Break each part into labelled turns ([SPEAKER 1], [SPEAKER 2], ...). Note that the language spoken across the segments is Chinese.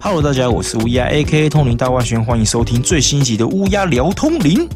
[SPEAKER 1] Hello，大家，我是乌鸦，A.K.A 通灵大外宣，欢迎收听最新一集的乌鸦聊通灵。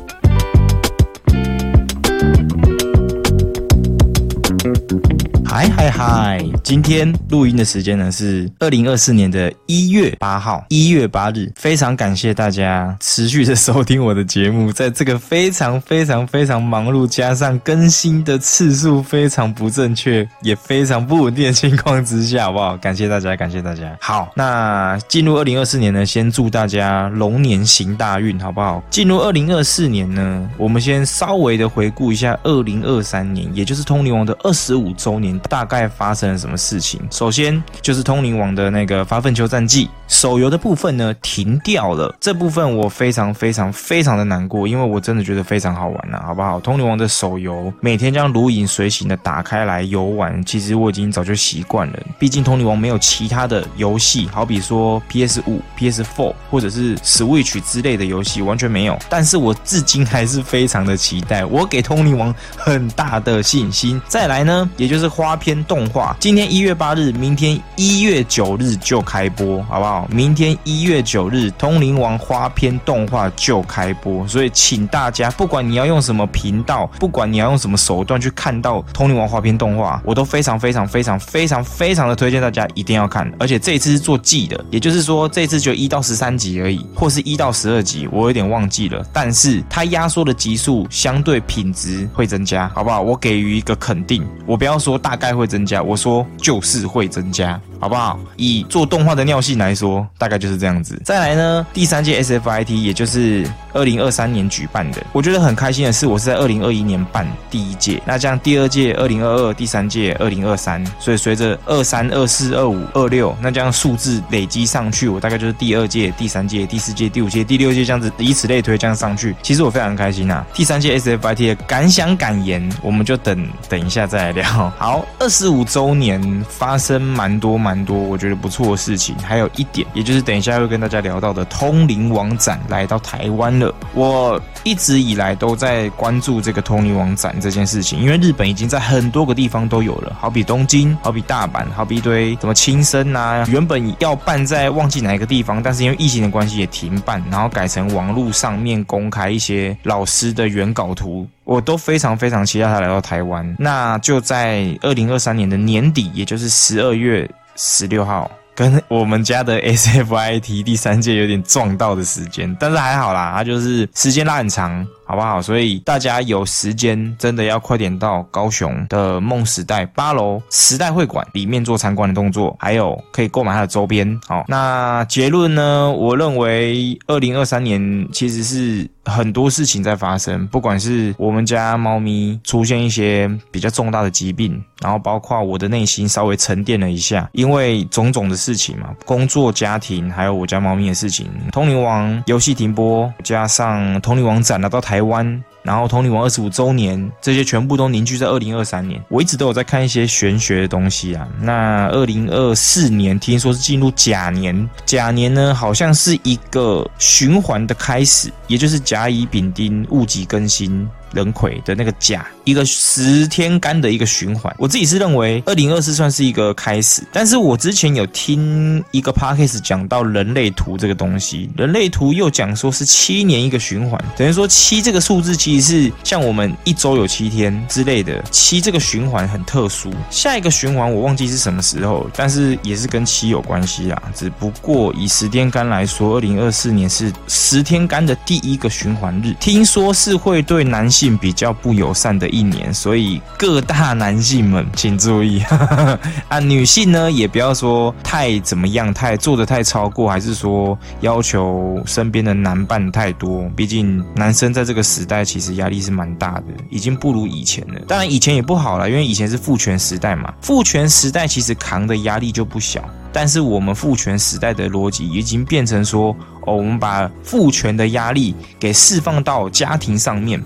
[SPEAKER 1] 嗨嗨嗨！今天录音的时间呢是二零二四年的一月八号，一月八日。非常感谢大家持续的收听我的节目，在这个非常非常非常忙碌，加上更新的次数非常不正确，也非常不稳定的情况之下，好不好？感谢大家，感谢大家。好，那进入二零二四年呢，先祝大家龙年行大运，好不好？进入二零二四年呢，我们先稍微的回顾一下二零二三年，也就是通灵王的二十五周年。大概发生了什么事情？首先就是通灵王的那个发奋求战记手游的部分呢停掉了，这部分我非常非常非常的难过，因为我真的觉得非常好玩呐，好不好？通灵王的手游每天将如影随形的打开来游玩，其实我已经早就习惯了。毕竟通灵王没有其他的游戏，好比说 PS 五、PS Four 或者是 Switch 之类的游戏完全没有。但是我至今还是非常的期待，我给通灵王很大的信心。再来呢，也就是花。片动画，今天一月八日，明天一月九日就开播，好不好？明天一月九日，《通灵王》花片动画就开播，所以请大家，不管你要用什么频道，不管你要用什么手段去看到《通灵王》花片动画，我都非常非常非常非常非常的推荐大家一定要看。而且这一次是做季的，也就是说这次就一到十三集而已，或是一到十二集，我有点忘记了。但是它压缩的集数相对品质会增加，好不好？我给予一个肯定，我不要说大概。会增加，我说就是会增加。好不好？以做动画的尿性来说，大概就是这样子。再来呢，第三届 SFIT，也就是二零二三年举办的，我觉得很开心的是，我是在二零二一年办第一届，那这样第二届二零二二，第三届二零二三，所以随着二三、二四、二五、二六，那这样数字累积上去，我大概就是第二届、第三届、第四届、第五届、第六届这样子，以此类推这样上去。其实我非常开心啊。第三届 SFIT 的感想感言，我们就等等一下再来聊。好，二十五周年发生蛮多。蛮多我觉得不错的事情，还有一点，也就是等一下会跟大家聊到的通灵王展来到台湾了。我一直以来都在关注这个通灵王展这件事情，因为日本已经在很多个地方都有了，好比东京，好比大阪，好比一堆什么青森啊，原本要办在忘记哪一个地方，但是因为疫情的关系也停办，然后改成网络上面公开一些老师的原稿图，我都非常非常期待他来到台湾。那就在二零二三年的年底，也就是十二月。十六号跟我们家的 SFIT 第三届有点撞到的时间，但是还好啦，它就是时间拉很长。好不好？所以大家有时间真的要快点到高雄的梦时代八楼时代会馆里面做参观的动作，还有可以购买它的周边。好，那结论呢？我认为二零二三年其实是很多事情在发生，不管是我们家猫咪出现一些比较重大的疾病，然后包括我的内心稍微沉淀了一下，因为种种的事情嘛，工作、家庭，还有我家猫咪的事情，通灵王游戏停播，加上通灵王展拿到台。台湾，然后通灵王二十五周年，这些全部都凝聚在二零二三年。我一直都有在看一些玄学的东西啊。那二零二四年听说是进入甲年，甲年呢好像是一个循环的开始，也就是甲乙丙丁戊己庚辛。人魁的那个甲，一个十天干的一个循环。我自己是认为二零二四算是一个开始，但是我之前有听一个 podcast 讲到人类图这个东西，人类图又讲说是七年一个循环，等于说七这个数字其实是像我们一周有七天之类的，七这个循环很特殊。下一个循环我忘记是什么时候，但是也是跟七有关系啦。只不过以十天干来说，二零二四年是十天干的第一个循环日，听说是会对男性。比较不友善的一年，所以各大男性们请注意 啊！女性呢也不要说太怎么样，太做的太超过，还是说要求身边的男伴太多。毕竟男生在这个时代其实压力是蛮大的，已经不如以前了。当然以前也不好了，因为以前是父权时代嘛，父权时代其实扛的压力就不小。但是我们父权时代的逻辑已经变成说，哦，我们把父权的压力给释放到家庭上面。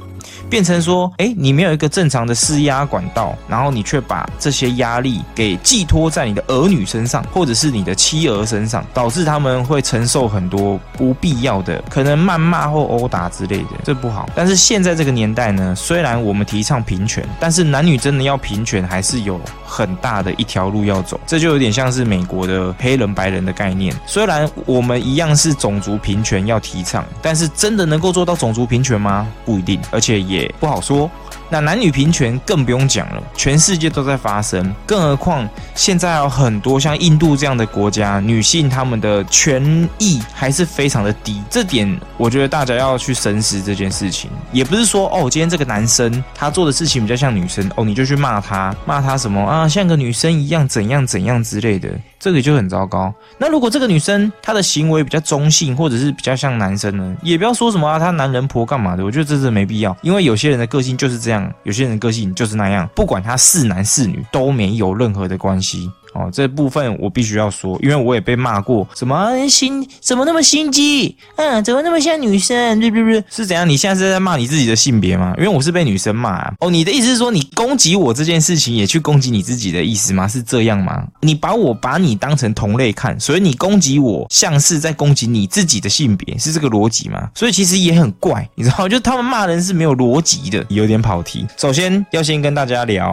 [SPEAKER 1] 变成说，哎，你没有一个正常的施压管道，然后你却把这些压力给寄托在你的儿女身上，或者是你的妻儿身上，导致他们会承受很多不必要的可能谩骂或殴打之类的，这不好。但是现在这个年代呢，虽然我们提倡平权，但是男女真的要平权，还是有很大的一条路要走。这就有点像是美国的黑人白人的概念，虽然我们一样是种族平权要提倡，但是真的能够做到种族平权吗？不一定，而且也不好说。那男女平权更不用讲了，全世界都在发生，更何况现在有很多像印度这样的国家，女性她们的权益还是非常的低。这点我觉得大家要去深思这件事情，也不是说哦，今天这个男生他做的事情比较像女生哦，你就去骂他，骂他什么啊，像个女生一样怎样怎样之类的。这个就很糟糕。那如果这个女生她的行为比较中性，或者是比较像男生呢，也不要说什么啊，她男人婆干嘛的？我觉得这是没必要，因为有些人的个性就是这样，有些人的个性就是那样，不管他是男是女都没有任何的关系。哦，这部分我必须要说，因为我也被骂过，什么心怎么那么心机？嗯，怎么那么像女生？不不不，是怎样？你现在是在骂你自己的性别吗？因为我是被女生骂。哦，你的意思是说你攻击我这件事情，也去攻击你自己的意思吗？是这样吗？你把我把你当成同类看，所以你攻击我，像是在攻击你自己的性别，是这个逻辑吗？所以其实也很怪，你知道，就他们骂人是没有逻辑的，有点跑题。首先要先跟大家聊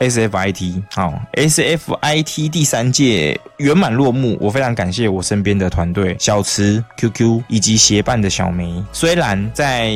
[SPEAKER 1] SFIT，好，S F I。T。T 第三届圆满落幕，我非常感谢我身边的团队小池、QQ 以及协办的小梅。虽然在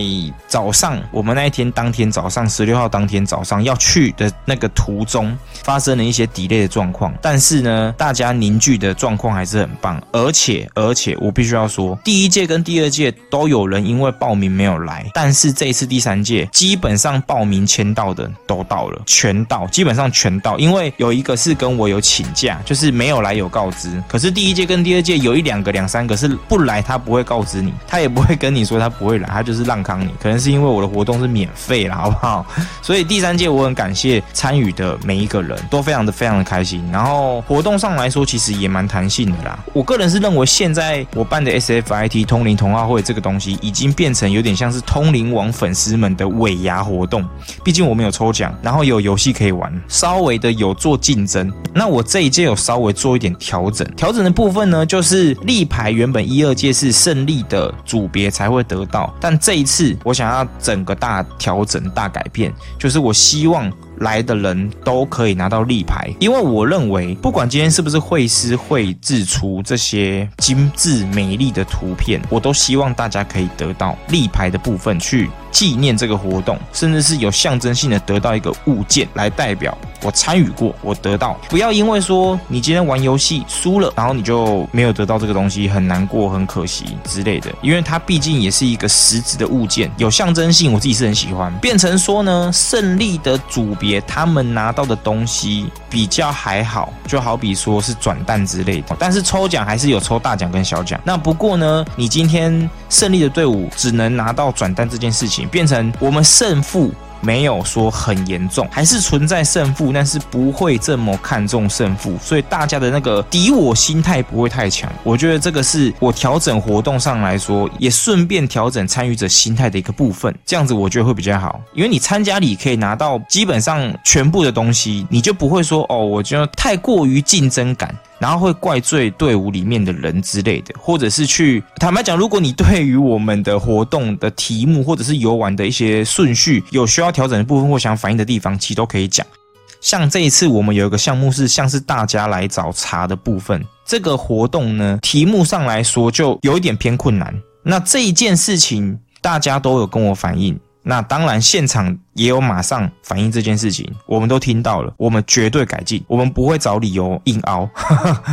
[SPEAKER 1] 早上，我们那一天当天早上十六号当天早上要去的那个途中发生了一些 delay 的状况，但是呢，大家凝聚的状况还是很棒。而且，而且我必须要说，第一届跟第二届都有人因为报名没有来，但是这一次第三届基本上报名签到的都到了，全到，基本上全到。因为有一个是跟我有请。假就是没有来有告知，可是第一届跟第二届有一两个两三个是不来，他不会告知你，他也不会跟你说他不会来，他就是让康你。可能是因为我的活动是免费了，好不好？所以第三届我很感谢参与的每一个人都非常的非常的开心。然后活动上来说，其实也蛮弹性的啦。我个人是认为现在我办的 SFIT 通灵童话会这个东西，已经变成有点像是通灵王粉丝们的尾牙活动。毕竟我们有抽奖，然后有游戏可以玩，稍微的有做竞争。那我。这一届有稍微做一点调整，调整的部分呢，就是立牌原本一二届是胜利的组别才会得到，但这一次我想要整个大调整、大改变，就是我希望。来的人都可以拿到立牌，因为我认为，不管今天是不是会师绘制出这些精致美丽的图片，我都希望大家可以得到立牌的部分去纪念这个活动，甚至是有象征性的得到一个物件来代表我参与过，我得到。不要因为说你今天玩游戏输了，然后你就没有得到这个东西，很难过、很可惜之类的。因为它毕竟也是一个实质的物件，有象征性，我自己是很喜欢。变成说呢，胜利的组别。他们拿到的东西比较还好，就好比说是转蛋之类的，但是抽奖还是有抽大奖跟小奖。那不过呢，你今天胜利的队伍只能拿到转蛋这件事情，变成我们胜负。没有说很严重，还是存在胜负，但是不会这么看重胜负，所以大家的那个敌我心态不会太强。我觉得这个是我调整活动上来说，也顺便调整参与者心态的一个部分。这样子我觉得会比较好，因为你参加礼可以拿到基本上全部的东西，你就不会说哦，我觉得太过于竞争感。然后会怪罪队伍里面的人之类的，或者是去坦白讲，如果你对于我们的活动的题目或者是游玩的一些顺序有需要调整的部分或想反映的地方，其实都可以讲。像这一次我们有一个项目是像是大家来找茬的部分，这个活动呢题目上来说就有一点偏困难。那这一件事情大家都有跟我反映，那当然现场。也有马上反映这件事情，我们都听到了，我们绝对改进，我们不会找理由硬凹，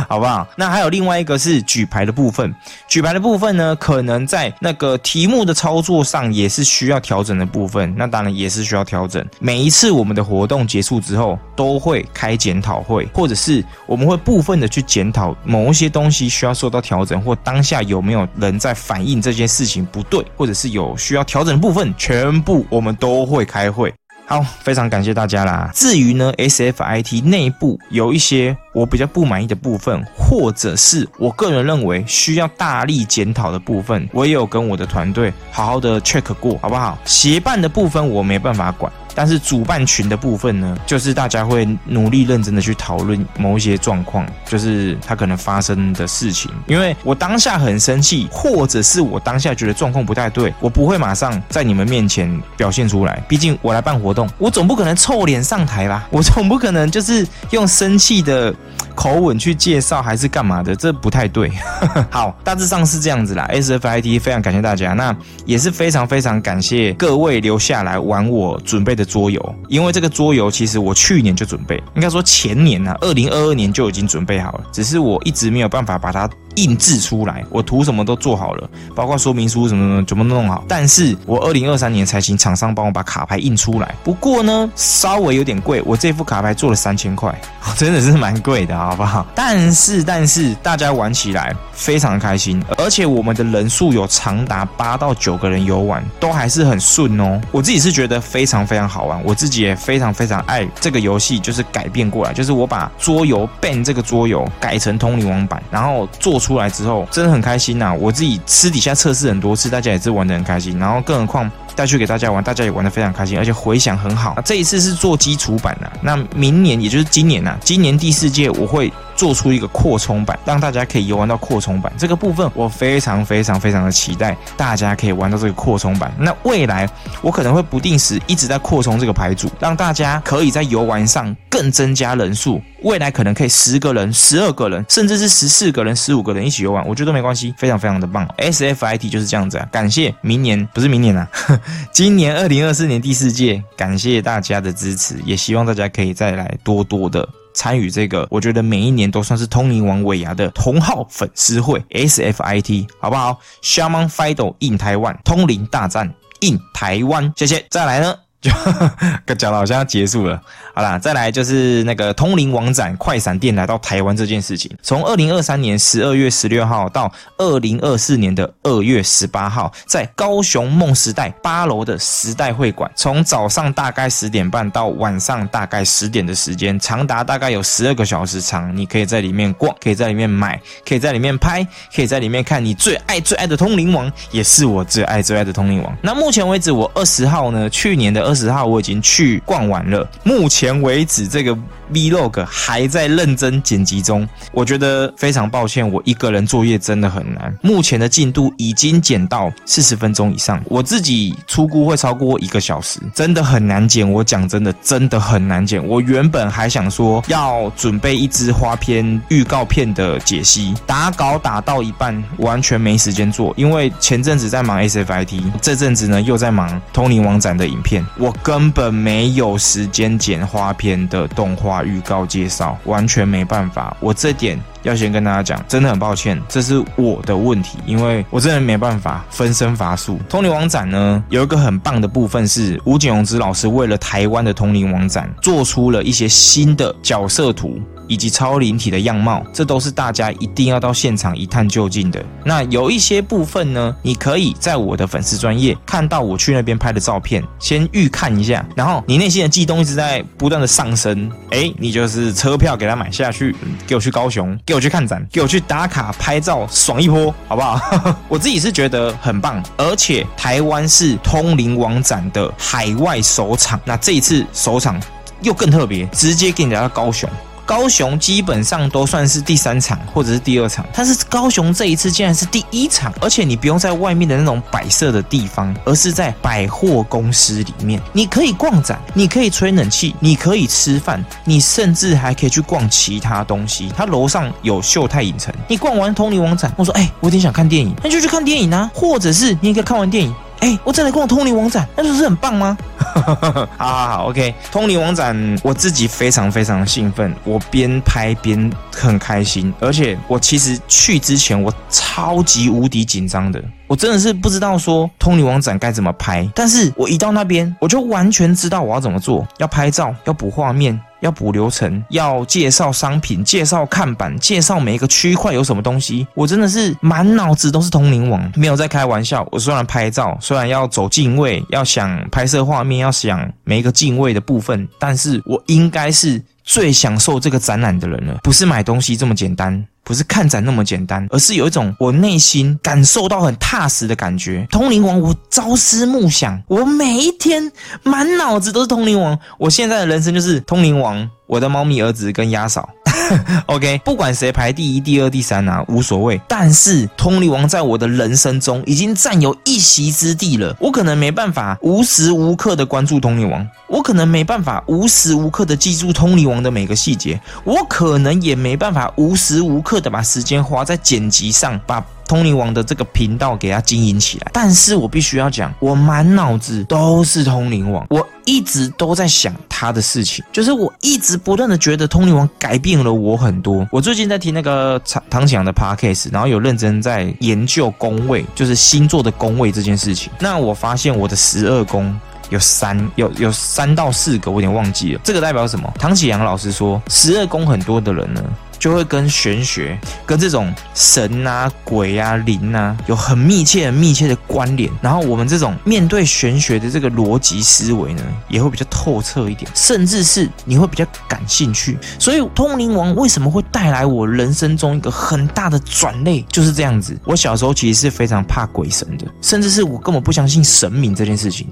[SPEAKER 1] 好不好？那还有另外一个是举牌的部分，举牌的部分呢，可能在那个题目的操作上也是需要调整的部分，那当然也是需要调整。每一次我们的活动结束之后，都会开检讨会，或者是我们会部分的去检讨某一些东西需要受到调整，或当下有没有人在反映这件事情不对，或者是有需要调整的部分，全部我们都会开。会，好，非常感谢大家啦。至于呢，SFIT 内部有一些我比较不满意的部分，或者是我个人认为需要大力检讨的部分，我也有跟我的团队好好的 check 过，好不好？协办的部分我没办法管。但是主办群的部分呢，就是大家会努力认真的去讨论某一些状况，就是他可能发生的事情。因为我当下很生气，或者是我当下觉得状况不太对，我不会马上在你们面前表现出来。毕竟我来办活动，我总不可能臭脸上台吧？我总不可能就是用生气的。口吻去介绍还是干嘛的？这不太对。好，大致上是这样子啦。SFIT 非常感谢大家，那也是非常非常感谢各位留下来玩我准备的桌游。因为这个桌游其实我去年就准备，应该说前年呢，二零二二年就已经准备好了，只是我一直没有办法把它。印制出来，我图什么都做好了，包括说明书什么什么怎么弄好。但是我二零二三年才请厂商帮我把卡牌印出来，不过呢，稍微有点贵。我这副卡牌做了三千块，真的是蛮贵的，好不好？但是但是大家玩起来非常开心，而且我们的人数有长达八到九个人游玩，都还是很顺哦。我自己是觉得非常非常好玩，我自己也非常非常爱这个游戏，就是改变过来，就是我把桌游 ban 这个桌游改成通灵王版，然后做出。出来之后真的很开心呐！我自己私底下测试很多次，大家也是玩的很开心。然后更何况带去给大家玩，大家也玩的非常开心，而且回响很好。这一次是做基础版的，那明年也就是今年呐，今年第四届我会。做出一个扩充版，让大家可以游玩到扩充版这个部分，我非常非常非常的期待，大家可以玩到这个扩充版。那未来我可能会不定时一直在扩充这个牌组，让大家可以在游玩上更增加人数。未来可能可以十个人、十二个人，甚至是十四个人、十五个人一起游玩，我觉得都没关系，非常非常的棒。SFIT 就是这样子啊！感谢明年不是明年啊，今年二零二四年第四届，感谢大家的支持，也希望大家可以再来多多的。参与这个，我觉得每一年都算是通灵王尾牙的同号粉丝会 SFIT，好不好？Shaman Fido in 台湾，通灵大战 in 台湾，谢谢。再来呢？就 讲的好像要结束了，好啦，再来就是那个通灵王展快闪店来到台湾这件事情。从二零二三年十二月十六号到二零二四年的二月十八号，在高雄梦时代八楼的时代会馆，从早上大概十点半到晚上大概十点的时间，长达大概有十二个小时长。你可以在里面逛，可以在里面买，可以在里面拍，可以在里面看你最爱最爱的通灵王，也是我最爱最爱的通灵王。那目前为止，我二十号呢，去年的二。十号我已经去逛完了，目前为止这个 vlog 还在认真剪辑中。我觉得非常抱歉，我一个人作业真的很难。目前的进度已经剪到四十分钟以上，我自己出估会超过一个小时，真的很难剪。我讲真的，真的很难剪。我原本还想说要准备一支花片预告片的解析，打稿打到一半，完全没时间做，因为前阵子在忙 SFIT，这阵子呢又在忙通灵王展的影片。我根本没有时间剪花片的动画预告介绍，完全没办法。我这点要先跟大家讲，真的很抱歉，这是我的问题，因为我真的没办法分身乏术。通灵王展呢，有一个很棒的部分是吴景荣之老师为了台湾的通灵王展做出了一些新的角色图。以及超灵体的样貌，这都是大家一定要到现场一探究竟的。那有一些部分呢，你可以在我的粉丝专业看到我去那边拍的照片，先预看一下，然后你内心的悸动一直在不断的上升，哎，你就是车票给他买下去，给我去高雄，给我去看展，给我去打卡拍照，爽一波，好不好？我自己是觉得很棒，而且台湾是通灵王展的海外首场，那这一次首场又更特别，直接给你来到高雄。高雄基本上都算是第三场或者是第二场，但是高雄这一次竟然是第一场，而且你不用在外面的那种摆设的地方，而是在百货公司里面，你可以逛展，你可以吹冷气，你可以吃饭，你甚至还可以去逛其他东西。它楼上有秀泰影城，你逛完通灵王展，我说哎，我有点想看电影，那就去看电影啊，或者是你也可以看完电影。哎，我再来逛通灵王展，那不是很棒吗？哈哈哈好好好，OK，通灵王展，我自己非常非常兴奋，我边拍边很开心，而且我其实去之前我超级无敌紧张的，我真的是不知道说通灵王展该怎么拍，但是我一到那边，我就完全知道我要怎么做，要拍照，要补画面。要补流程，要介绍商品，介绍看板，介绍每一个区块有什么东西，我真的是满脑子都是通灵王，没有在开玩笑。我虽然拍照，虽然要走近位，要想拍摄画面，要想每一个近位的部分，但是我应该是最享受这个展览的人了，不是买东西这么简单。不是看展那么简单，而是有一种我内心感受到很踏实的感觉。通灵王，我朝思暮想，我每一天满脑子都是通灵王。我现在的人生就是通灵王，我的猫咪儿子跟鸭嫂。OK，不管谁排第一、第二、第三啊，无所谓。但是通灵王在我的人生中已经占有一席之地了。我可能没办法无时无刻的关注通灵王，我可能没办法无时无刻的记住通灵王的每个细节，我可能也没办法无时无刻的把时间花在剪辑上，把。通灵王的这个频道给他经营起来，但是我必须要讲，我满脑子都是通灵王，我一直都在想他的事情，就是我一直不断的觉得通灵王改变了我很多。我最近在听那个唐唐强的 podcast，然后有认真在研究宫位，就是星座的宫位这件事情。那我发现我的十二宫有三有有三到四个，我有点忘记了，这个代表什么？唐启阳老师说，十二宫很多的人呢。就会跟玄学、跟这种神啊、鬼啊、灵啊有很密切、很密切的关联。然后我们这种面对玄学的这个逻辑思维呢，也会比较透彻一点，甚至是你会比较感兴趣。所以通灵王为什么会带来我人生中一个很大的转类，就是这样子。我小时候其实是非常怕鬼神的，甚至是我根本不相信神明这件事情。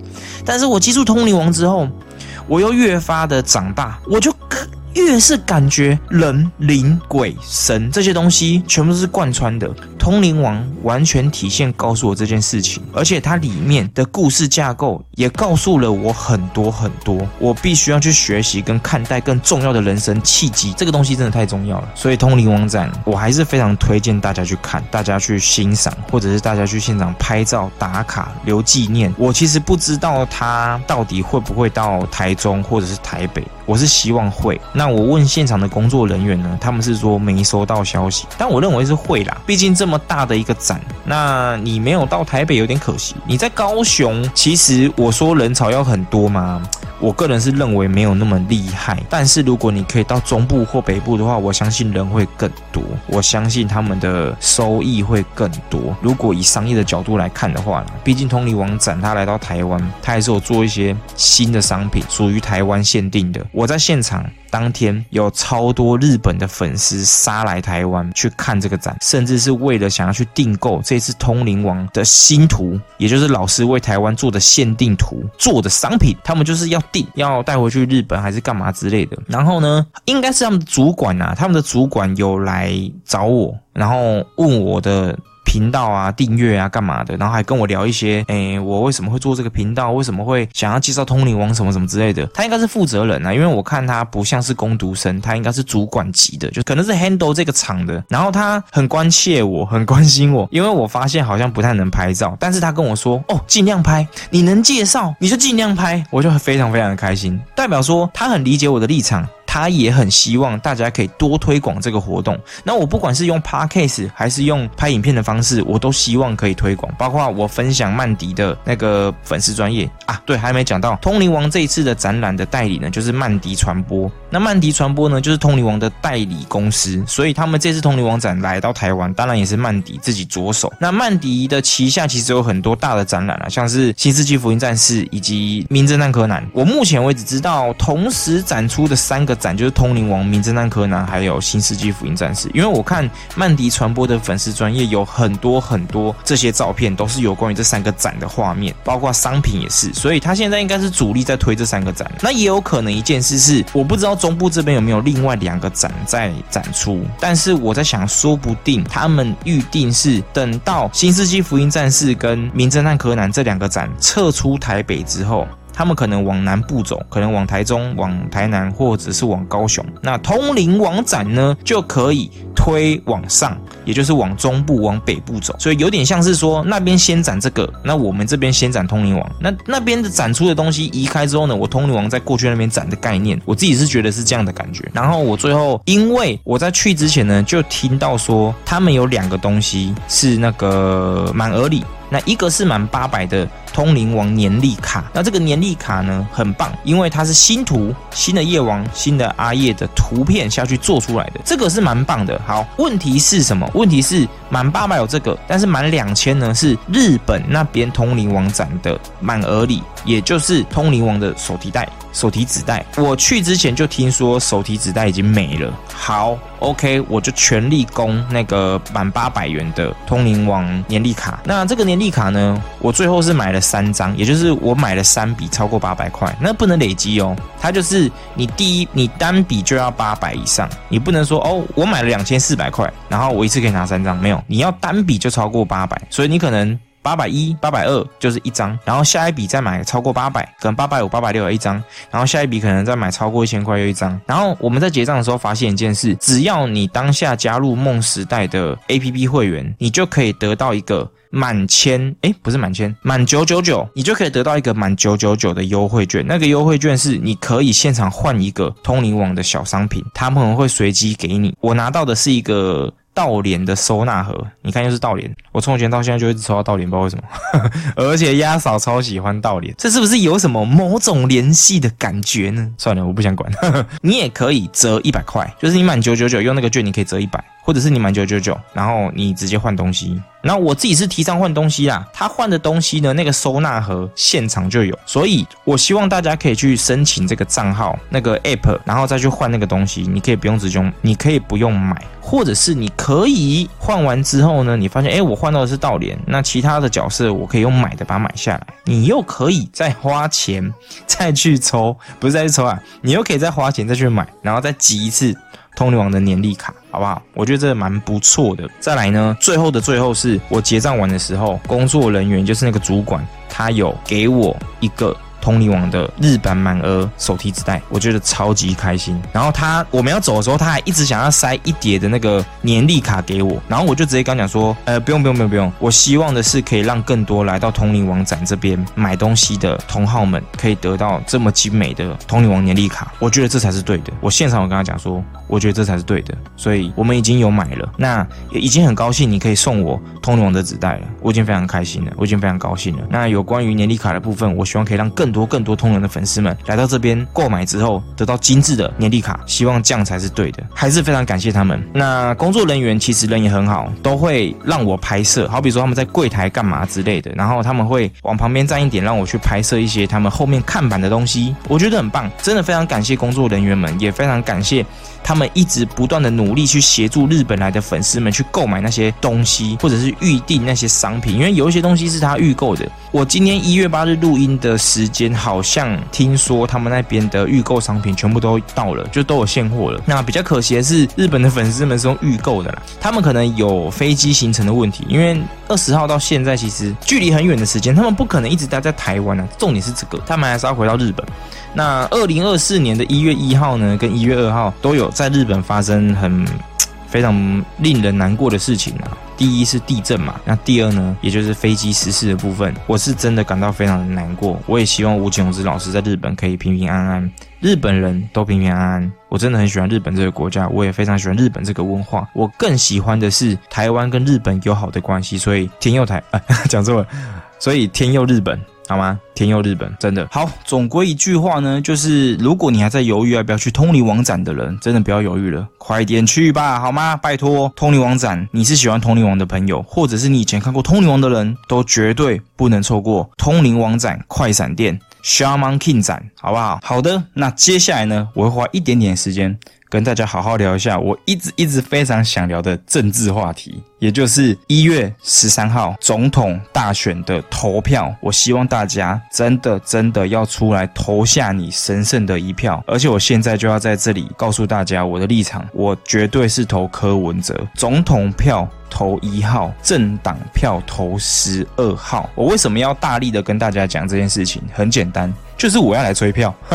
[SPEAKER 1] 但是我接触通灵王之后，我又越发的长大，我就。越是感觉人灵鬼神这些东西全部都是贯穿的，通灵王完全体现告诉我这件事情，而且它里面的故事架构也告诉了我很多很多，我必须要去学习跟看待更重要的人生契机，这个东西真的太重要了。所以通灵王展我还是非常推荐大家去看，大家去欣赏，或者是大家去现场拍照打卡留纪念。我其实不知道他到底会不会到台中或者是台北，我是希望会。那我问现场的工作人员呢，他们是说没收到消息，但我认为是会啦，毕竟这么大的一个展，那你没有到台北有点可惜。你在高雄，其实我说人潮要很多嘛？我个人是认为没有那么厉害，但是如果你可以到中部或北部的话，我相信人会更多，我相信他们的收益会更多。如果以商业的角度来看的话，毕竟通灵王展他来到台湾，他还是有做一些新的商品，属于台湾限定的。我在现场。当天有超多日本的粉丝杀来台湾去看这个展，甚至是为了想要去订购这次通灵王的新图，也就是老师为台湾做的限定图做的商品，他们就是要订，要带回去日本还是干嘛之类的。然后呢，应该是他们的主管啊，他们的主管有来找我，然后问我的。频道啊，订阅啊，干嘛的？然后还跟我聊一些，诶，我为什么会做这个频道？为什么会想要介绍通灵王什么什么之类的？他应该是负责人啊，因为我看他不像是工读生，他应该是主管级的，就可能是 handle 这个厂的。然后他很关切我，很关心我，因为我发现好像不太能拍照，但是他跟我说，哦，尽量拍，你能介绍你就尽量拍，我就非常非常的开心，代表说他很理解我的立场。他也很希望大家可以多推广这个活动。那我不管是用 podcast 还是用拍影片的方式，我都希望可以推广。包括我分享曼迪的那个粉丝专业啊，对，还没讲到通灵王这一次的展览的代理呢，就是曼迪传播。那曼迪传播呢，就是通灵王的代理公司，所以他们这次通灵王展来到台湾，当然也是曼迪自己着手。那曼迪的旗下其实有很多大的展览啊，像是《新世纪福音战士》以及《名侦探柯南》。我目前为止知道同时展出的三个。展就是《通灵王》《名侦探柯南》还有《新世纪福音战士》，因为我看曼迪传播的粉丝专业有很多很多这些照片，都是有关于这三个展的画面，包括商品也是，所以他现在应该是主力在推这三个展。那也有可能一件事是，我不知道中部这边有没有另外两个展在展出，但是我在想，说不定他们预定是等到《新世纪福音战士》跟《名侦探柯南》这两个展撤出台北之后。他们可能往南部走，可能往台中、往台南，或者是往高雄。那通灵王展呢，就可以推往上，也就是往中部、往北部走。所以有点像是说，那边先展这个，那我们这边先展通灵王。那那边的展出的东西移开之后呢，我通灵王再过去那边展的概念，我自己是觉得是这样的感觉。然后我最后，因为我在去之前呢，就听到说他们有两个东西是那个满额礼。那一个是满八百的通灵王年历卡。那这个年历卡呢很棒，因为它是新图、新的夜王、新的阿叶的图片下去做出来的，这个是蛮棒的。好，问题是什么？问题是满八百有这个，但是满两千呢是日本那边通灵王展的满额礼，也就是通灵王的手提袋。手提纸袋，我去之前就听说手提纸袋已经没了。好，OK，我就全力攻那个满八百元的通灵王年历卡。那这个年历卡呢，我最后是买了三张，也就是我买了三笔超过八百块。那不能累积哦，它就是你第一你单笔就要八百以上，你不能说哦，我买了两千四百块，然后我一次可以拿三张，没有，你要单笔就超过八百，所以你可能。八百一、八百二就是一张，然后下一笔再买超过八百，可能八百五、八百六一张，然后下一笔可能再买超过一千块又一张。然后我们在结账的时候发现一件事，只要你当下加入梦时代的 APP 会员，你就可以得到一个满千，哎，不是满千，满九九九，你就可以得到一个满九九九的优惠券。那个优惠券是你可以现场换一个通灵网的小商品，他们会随机给你。我拿到的是一个。道联的收纳盒，你看又是道联。我从前到现在就一直抽到道联，不知道为什么。而且鸭嫂超喜欢道联，这是不是有什么某种联系的感觉呢？算了，我不想管。你也可以折一百块，就是你满九九九用那个券，你可以折一百。或者是你满九九九，然后你直接换东西。然后我自己是提倡换东西啦，他换的东西呢，那个收纳盒现场就有，所以我希望大家可以去申请这个账号那个 app，然后再去换那个东西。你可以不用直接，你可以不用买，或者是你可以换完之后呢，你发现哎，我换到的是道联，那其他的角色我可以用买的把它买下来，你又可以再花钱再去抽，不是再去抽啊，你又可以再花钱再去买，然后再集一次。通灵王的年历卡，好不好？我觉得这蛮不错的。再来呢，最后的最后是我结账完的时候，工作人员就是那个主管，他有给我一个。通灵王的日版满额手提纸袋，我觉得超级开心。然后他我们要走的时候，他还一直想要塞一叠的那个年历卡给我，然后我就直接跟他讲说，呃，不用不用不用不用，我希望的是可以让更多来到通灵王展这边买东西的同好们可以得到这么精美的通灵王年历卡。我觉得这才是对的。我现场我跟他讲说，我觉得这才是对的，所以我们已经有买了，那也已经很高兴你可以送我通灵王的纸袋了，我已经非常开心了，我已经非常高兴了。那有关于年历卡的部分，我希望可以让更多更多通人的粉丝们来到这边购买之后，得到精致的年历卡，希望这样才是对的，还是非常感谢他们。那工作人员其实人也很好，都会让我拍摄，好比说他们在柜台干嘛之类的，然后他们会往旁边站一点，让我去拍摄一些他们后面看板的东西，我觉得很棒，真的非常感谢工作人员们，也非常感谢。他们一直不断的努力去协助日本来的粉丝们去购买那些东西，或者是预定那些商品，因为有一些东西是他预购的。我今天一月八日录音的时间，好像听说他们那边的预购商品全部都到了，就都有现货了。那比较可惜的是，日本的粉丝们是用预购的啦，他们可能有飞机行程的问题，因为二十号到现在其实距离很远的时间，他们不可能一直待在台湾啊。重点是这个，他们还是要回到日本。那二零二四年的一月一号呢，跟一月二号都有在日本发生很 非常令人难过的事情啊。第一是地震嘛，那第二呢，也就是飞机失事的部分，我是真的感到非常的难过。我也希望吴景荣之老师在日本可以平平安安，日本人都平平安安。我真的很喜欢日本这个国家，我也非常喜欢日本这个文化。我更喜欢的是台湾跟日本友好的关系，所以天佑台啊，讲错了，所以天佑日本。好吗？天佑日本真的好。总归一句话呢，就是如果你还在犹豫要不要去通灵王展的人，真的不要犹豫了，快点去吧，好吗？拜托，通灵王展，你是喜欢通灵王的朋友，或者是你以前看过通灵王的人，都绝对不能错过通灵王展快闪店 Shaman King 展，好不好？好的，那接下来呢，我会花一点点时间。跟大家好好聊一下，我一直一直非常想聊的政治话题，也就是一月十三号总统大选的投票。我希望大家真的真的要出来投下你神圣的一票。而且我现在就要在这里告诉大家我的立场，我绝对是投柯文哲，总统票投一号，政党票投十二号。我为什么要大力的跟大家讲这件事情？很简单。就是我要来催票，好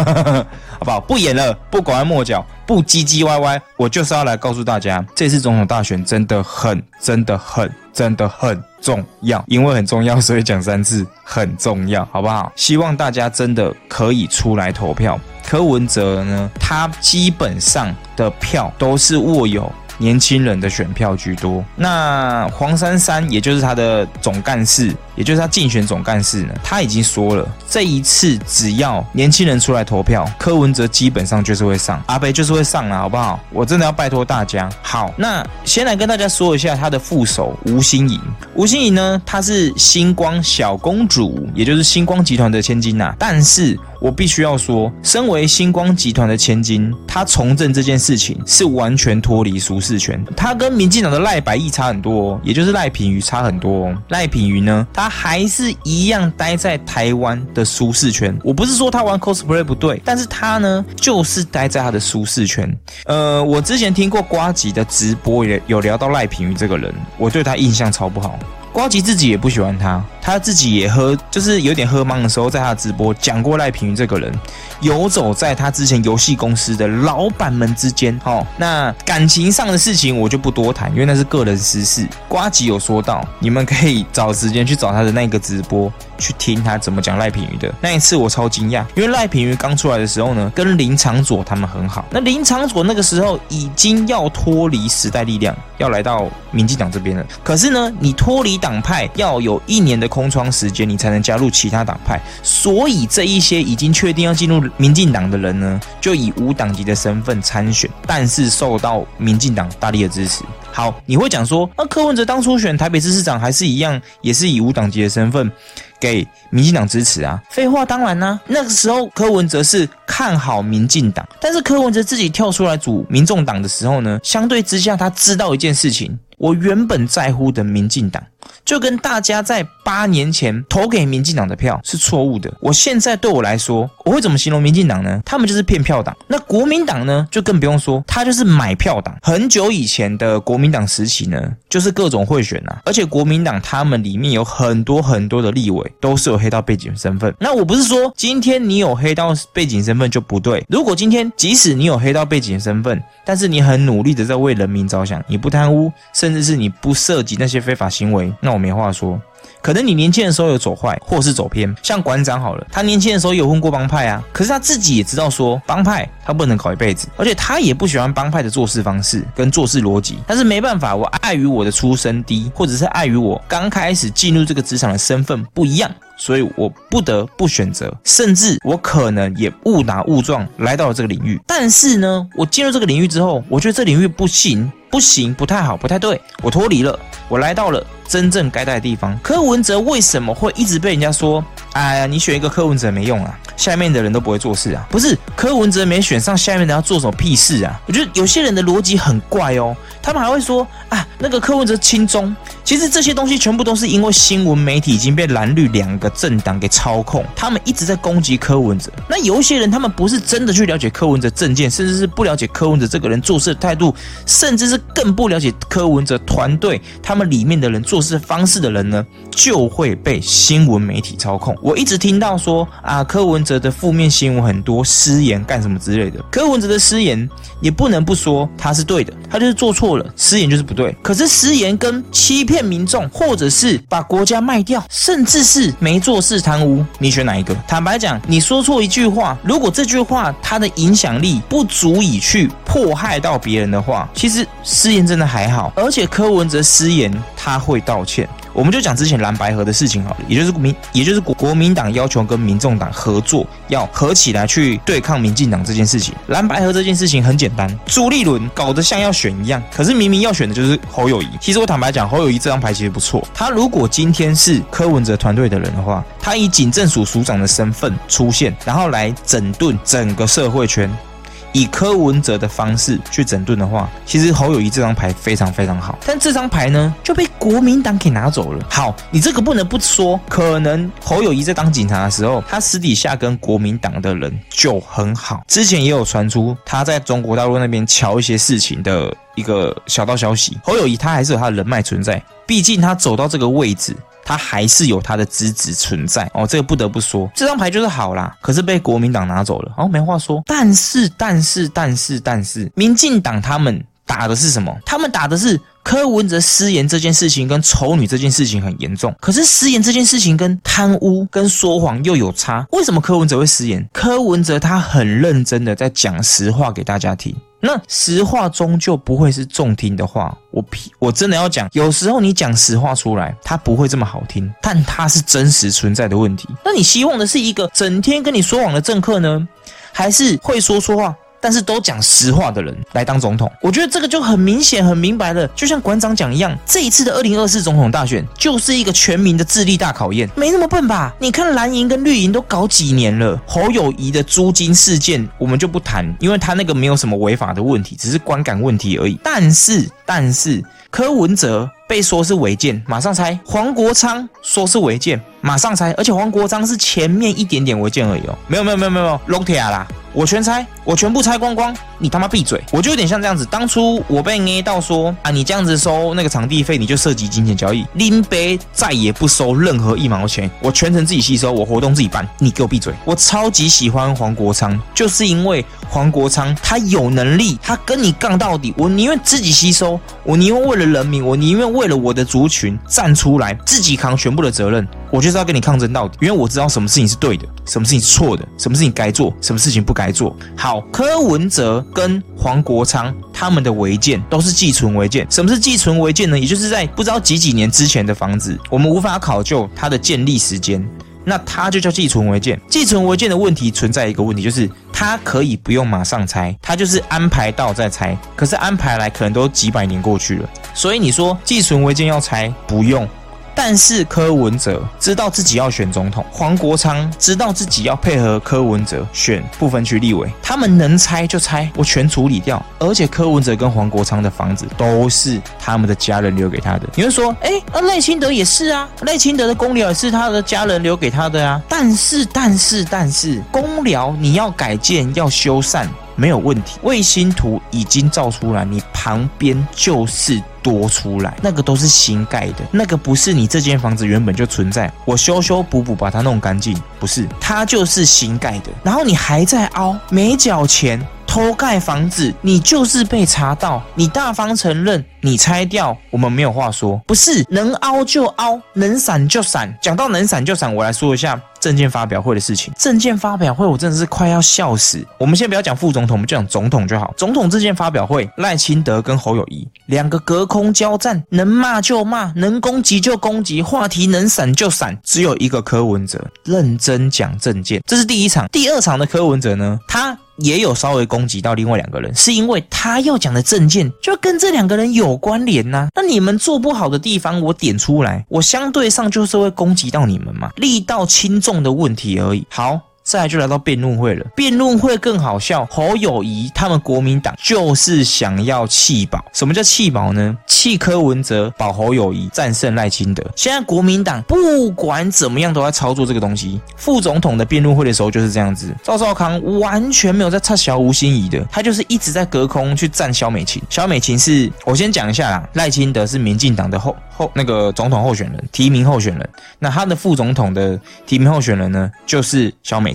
[SPEAKER 1] 不好？不演了，不拐弯抹角，不唧唧歪歪，我就是要来告诉大家，这次总统大选真的很、真真的很、真的很重要。因为很重要，所以讲三次，很重要，好不好？希望大家真的可以出来投票。柯文哲呢，他基本上的票都是握有。年轻人的选票居多。那黄珊珊，也就是他的总干事，也就是他竞选总干事呢，他已经说了，这一次只要年轻人出来投票，柯文哲基本上就是会上，阿北就是会上了，好不好？我真的要拜托大家。好，那先来跟大家说一下他的副手吴欣颖。吴欣颖呢，她是星光小公主，也就是星光集团的千金呐。但是我必须要说，身为星光集团的千金，她从政这件事情是完全脱离舒适圈。她跟民进党的赖百亿差很多，哦，也就是赖品妤差很多。哦。赖品妤呢，她还是一样待在台湾的舒适圈。我不是说他玩 cosplay 不对，但是他呢，就是待在他的舒适圈。呃，我之前听过瓜吉的直播，也有聊到赖平宇这个人，我对他印象超不好。瓜吉自己也不喜欢他，他自己也喝，就是有点喝懵的时候，在他的直播讲过赖平妤这个人游走在他之前游戏公司的老板们之间。好，那感情上的事情我就不多谈，因为那是个人私事。瓜吉有说到，你们可以找时间去找他的那个直播。去听他怎么讲赖品妤的那一次，我超惊讶，因为赖品妤刚出来的时候呢，跟林长佐他们很好。那林长佐那个时候已经要脱离时代力量，要来到民进党这边了。可是呢，你脱离党派要有一年的空空窗时间，你才能加入其他党派。所以这一些已经确定要进入民进党的人呢，就以无党籍的身份参选，但是受到民进党大力的支持。好，你会讲说，那柯文哲当初选台北市市长还是一样，也是以无党籍的身份。给民进党支持啊？废话当然呢。那个时候柯文哲是看好民进党，但是柯文哲自己跳出来组民众党的时候呢，相对之下他知道一件事情。我原本在乎的民进党，就跟大家在八年前投给民进党的票是错误的。我现在对我来说，我会怎么形容民进党呢？他们就是骗票党。那国民党呢，就更不用说，他就是买票党。很久以前的国民党时期呢，就是各种贿选啊，而且国民党他们里面有很多很多的立委都是有黑道背景身份。那我不是说今天你有黑道背景身份就不对。如果今天即使你有黑道背景身份，但是你很努力的在为人民着想，你不贪污，甚至是你不涉及那些非法行为，那我没话说。可能你年轻的时候有走坏，或是走偏，像馆长好了，他年轻的时候有混过帮派啊，可是他自己也知道说帮派他不能搞一辈子，而且他也不喜欢帮派的做事方式跟做事逻辑。但是没办法，我碍于我的出身低，或者是碍于我刚开始进入这个职场的身份不一样。所以我不得不选择，甚至我可能也误打误撞来到了这个领域。但是呢，我进入这个领域之后，我觉得这领域不行，不行，不太好，不太对。我脱离了，我来到了真正该待的地方。柯文哲为什么会一直被人家说？哎呀，你选一个柯文哲没用啊，下面的人都不会做事啊。不是柯文哲没选上，下面的要做什么屁事啊？我觉得有些人的逻辑很怪哦。他们还会说啊，那个柯文哲亲中，其实这些东西全部都是因为新闻媒体已经被蓝绿两个政党给操控，他们一直在攻击柯文哲。那有一些人，他们不是真的去了解柯文哲政见，甚至是不了解柯文哲这个人做事态度，甚至是更不了解柯文哲团队他们里面的人做事方式的人呢，就会被新闻媒体操控。我一直听到说啊，柯文哲的负面新闻很多，失言干什么之类的。柯文哲的失言也不能不说他是对的，他就是做错。了，失言就是不对。可是失言跟欺骗民众，或者是把国家卖掉，甚至是没做事贪污，你选哪一个？坦白讲，你说错一句话，如果这句话它的影响力不足以去迫害到别人的话，其实失言真的还好。而且柯文哲失言，他会道歉。我们就讲之前蓝白河的事情好了，也就是民，也就是国国民党要求跟民众党合作，要合起来去对抗民进党这件事情。蓝白河这件事情很简单，朱立伦搞得像要选一样，可是明明要选的就是侯友谊。其实我坦白讲，侯友谊这张牌其实不错。他如果今天是柯文哲团队的人的话，他以警政署署长的身份出现，然后来整顿整个社会圈。以柯文哲的方式去整顿的话，其实侯友谊这张牌非常非常好，但这张牌呢就被国民党给拿走了。好，你这个不能不说，可能侯友谊在当警察的时候，他私底下跟国民党的人就很好。之前也有传出他在中国大陆那边瞧一些事情的一个小道消息。侯友谊他还是有他的人脉存在，毕竟他走到这个位置。他还是有他的资质存在哦，这个不得不说，这张牌就是好啦。可是被国民党拿走了，哦，没话说。但是，但是，但是，但是，民进党他们打的是什么？他们打的是柯文哲失言这件事情跟丑女这件事情很严重。可是失言这件事情跟贪污跟说谎又有差。为什么柯文哲会失言？柯文哲他很认真的在讲实话给大家听。那实话终究不会是中听的话。我，我真的要讲，有时候你讲实话出来，它不会这么好听，但它是真实存在的问题。那你希望的是一个整天跟你说谎的政客呢，还是会说错话？但是都讲实话的人来当总统，我觉得这个就很明显、很明白了。就像馆长讲一样，这一次的二零二四总统大选就是一个全民的智力大考验，没那么笨吧？你看蓝营跟绿营都搞几年了，侯友谊的租金事件我们就不谈，因为他那个没有什么违法的问题，只是观感问题而已。但是，但是柯文哲被说是违建，马上拆；黄国昌说是违建，马上拆。而且黄国昌是前面一点点违建而已哦，没有没有没有没有龙铁啦。我全拆，我全部拆光光，你他妈闭嘴！我就有点像这样子，当初我被捏到说啊，你这样子收那个场地费，你就涉及金钱交易。林北再也不收任何一毛钱，我全程自己吸收，我活动自己办，你给我闭嘴！我超级喜欢黄国昌，就是因为黄国昌他有能力，他跟你杠到底，我宁愿自己吸收，我宁愿为了人民，我宁愿为为了我的族群站出来，自己扛全部的责任。我就是要跟你抗争到底，因为我知道什么事情是对的，什么事情是错的，什么事情该做，什么事情不该做。好，柯文哲跟黄国昌他们的违建都是寄存违建。什么是寄存违建呢？也就是在不知道几几年之前的房子，我们无法考究它的建立时间，那它就叫寄存违建。寄存违建的问题存在一个问题，就是它可以不用马上拆，它就是安排到再拆。可是安排来可能都几百年过去了，所以你说寄存违建要拆，不用。但是柯文哲知道自己要选总统，黄国昌知道自己要配合柯文哲选部分区立委，他们能拆就拆，我全处理掉。而且柯文哲跟黄国昌的房子都是他们的家人留给他的。你会说，哎，那赖清德也是啊，赖清德的公寮也是他的家人留给他的啊。但是，但是，但是，公寮你要改建要修缮。没有问题，卫星图已经照出来，你旁边就是多出来，那个都是新盖的，那个不是你这间房子原本就存在，我修修补补把它弄干净，不是，它就是新盖的，然后你还在凹，没缴钱。偷盖房子，你就是被查到，你大方承认，你拆掉，我们没有话说。不是能凹就凹，能闪就闪。讲到能闪就闪，我来说一下证件发表会的事情。证件发表会，我真的是快要笑死。我们先不要讲副总统，我们就讲总统就好。总统证件发表会，赖清德跟侯友谊两个隔空交战，能骂就骂，能攻击就攻击，话题能闪就闪。只有一个柯文哲认真讲证件，这是第一场。第二场的柯文哲呢，他。也有稍微攻击到另外两个人，是因为他要讲的证件就跟这两个人有关联呐。那你们做不好的地方，我点出来，我相对上就是会攻击到你们嘛，力道轻重的问题而已。好。再来就来到辩论会了，辩论会更好笑。侯友谊他们国民党就是想要弃保，什么叫弃保呢？弃柯文哲，保侯友谊，战胜赖清德。现在国民党不管怎么样都在操作这个东西。副总统的辩论会的时候就是这样子，赵少康完全没有在插小吴心怡的，他就是一直在隔空去站萧美琴。萧美琴是我先讲一下啦，赖清德是民进党的后后那个总统候选人，提名候选人。那他的副总统的提名候选人呢，就是萧美。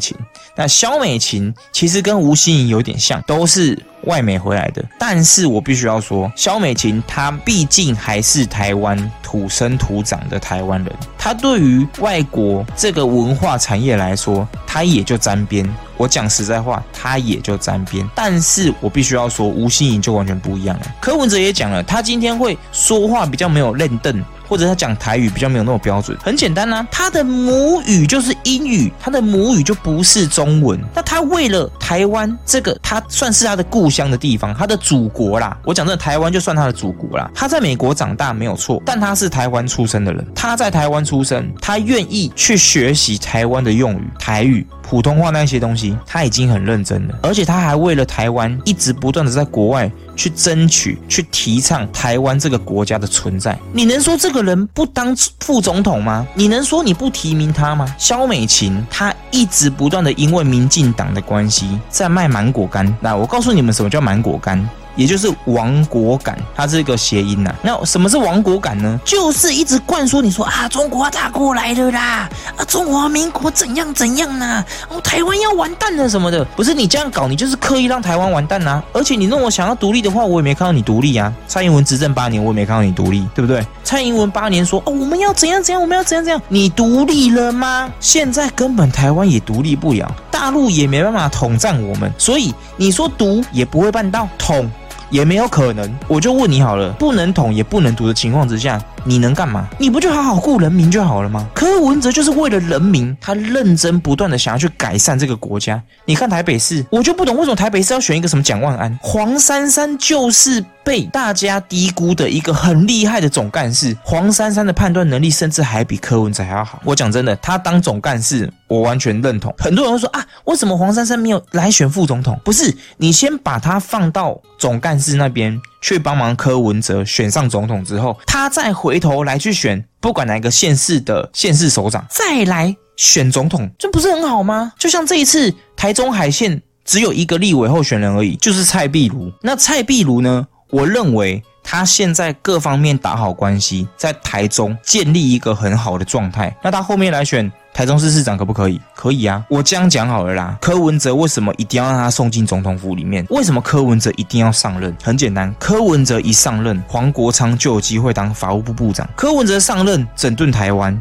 [SPEAKER 1] 那肖美琴其实跟吴欣颖有点像，都是外美回来的。但是我必须要说，肖美琴她毕竟还是台湾土生土长的台湾人，她对于外国这个文化产业来说，她也就沾边。我讲实在话，她也就沾边。但是我必须要说，吴欣颖就完全不一样了。柯文哲也讲了，他今天会说话比较没有认凳。或者他讲台语比较没有那么标准，很简单呐，他的母语就是英语，他的母语就不是中文。那他为了台湾这个，他算是他的故乡的地方，他的祖国啦。我讲真的，台湾就算他的祖国啦。他在美国长大没有错，但他是台湾出生的人，他在台湾出生，他愿意去学习台湾的用语，台语。普通话那些东西，他已经很认真了，而且他还为了台湾一直不断的在国外去争取、去提倡台湾这个国家的存在。你能说这个人不当副总统吗？你能说你不提名他吗？肖美琴，他一直不断的因为民进党的关系在卖芒果干。那我告诉你们，什么叫芒果干？也就是亡国感，它是一个谐音呐。那什么是亡国感呢？就是一直灌输你说啊，中国打过来了啦，啊，中华民国怎样怎样呐，哦，台湾要完蛋了什么的。不是你这样搞，你就是刻意让台湾完蛋呐。而且你弄我想要独立的话，我也没看到你独立啊。蔡英文执政八年，我也没看到你独立，对不对？蔡英文八年说哦，我们要怎样怎样，我们要怎样怎样，你独立了吗？现在根本台湾也独立不了，大陆也没办法统战我们，所以你说独也不会办到，统也没有可能。我就问你好了，不能统也不能独的情况之下。你能干嘛？你不就好好顾人民就好了吗？柯文哲就是为了人民，他认真不断的想要去改善这个国家。你看台北市，我就不懂为什么台北市要选一个什么蒋万安、黄珊珊，就是被大家低估的一个很厉害的总干事。黄珊珊的判断能力甚至还比柯文哲还要好。我讲真的，他当总干事，我完全认同。很多人会说啊，为什么黄珊珊没有来选副总统？不是，你先把他放到总干事那边。去帮忙柯文哲选上总统之后，他再回头来去选不管哪个县市的县市首长，再来选总统，这不是很好吗？就像这一次台中海线只有一个立委候选人而已，就是蔡壁如。那蔡壁如呢？我认为他现在各方面打好关系，在台中建立一个很好的状态，那他后面来选。台中市市长可不可以？可以啊，我这样讲好了啦。柯文哲为什么一定要让他送进总统府里面？为什么柯文哲一定要上任？很简单，柯文哲一上任，黄国昌就有机会当法务部部长。柯文哲上任，整顿台湾。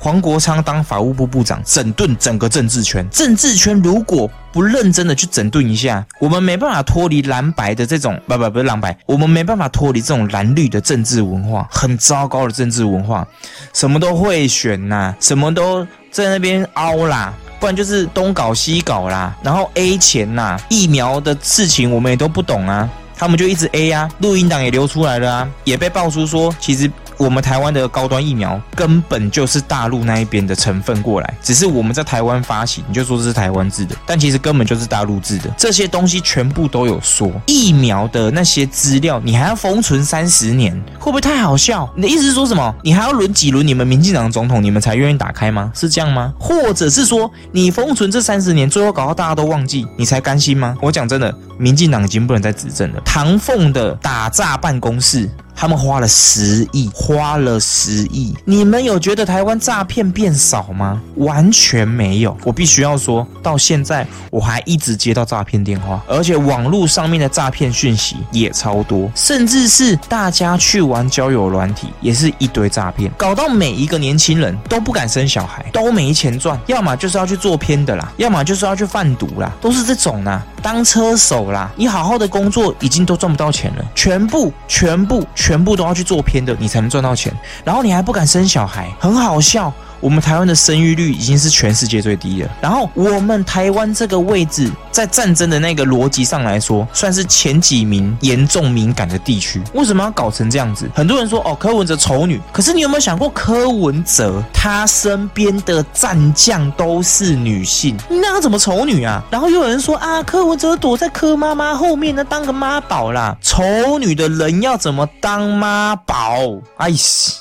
[SPEAKER 1] 黄国昌当法务部部长，整顿整个政治圈。政治圈如果不认真的去整顿一下，我们没办法脱离蓝白的这种，不不不是蓝白，我们没办法脱离这种蓝绿的政治文化，很糟糕的政治文化，什么都会选呐，什么都在那边凹啦，不然就是东搞西搞啦，然后 A 钱呐，疫苗的事情我们也都不懂啊，他们就一直 A 呀，录音档也流出来了啊，也被爆出说其实。我们台湾的高端疫苗根本就是大陆那一边的成分过来，只是我们在台湾发行，你就说这是台湾制的，但其实根本就是大陆制的。这些东西全部都有说疫苗的那些资料，你还要封存三十年，会不会太好笑？你的意思是说什么？你还要轮几轮你们民进党的总统，你们才愿意打开吗？是这样吗？或者是说你封存这三十年，最后搞到大家都忘记，你才甘心吗？我讲真的，民进党已经不能再执政了。唐凤的打诈办公室。他们花了十亿，花了十亿。你们有觉得台湾诈骗变少吗？完全没有。我必须要说到现在，我还一直接到诈骗电话，而且网络上面的诈骗讯息也超多，甚至是大家去玩交友软体，也是一堆诈骗，搞到每一个年轻人都不敢生小孩，都没钱赚，要么就是要去做片的啦，要么就是要去贩毒啦，都是这种啦。当车手啦，你好好的工作已经都赚不到钱了，全部全部全全部都要去做片的，你才能赚到钱，然后你还不敢生小孩，很好笑。我们台湾的生育率已经是全世界最低的，然后我们台湾这个位置，在战争的那个逻辑上来说，算是前几名严重敏感的地区。为什么要搞成这样子？很多人说哦，柯文哲丑女，可是你有没有想过，柯文哲他身边的战将都是女性，那他怎么丑女啊？然后又有人说啊，柯文哲躲在柯妈妈后面呢，当个妈宝啦。丑女的人要怎么当妈宝？哎，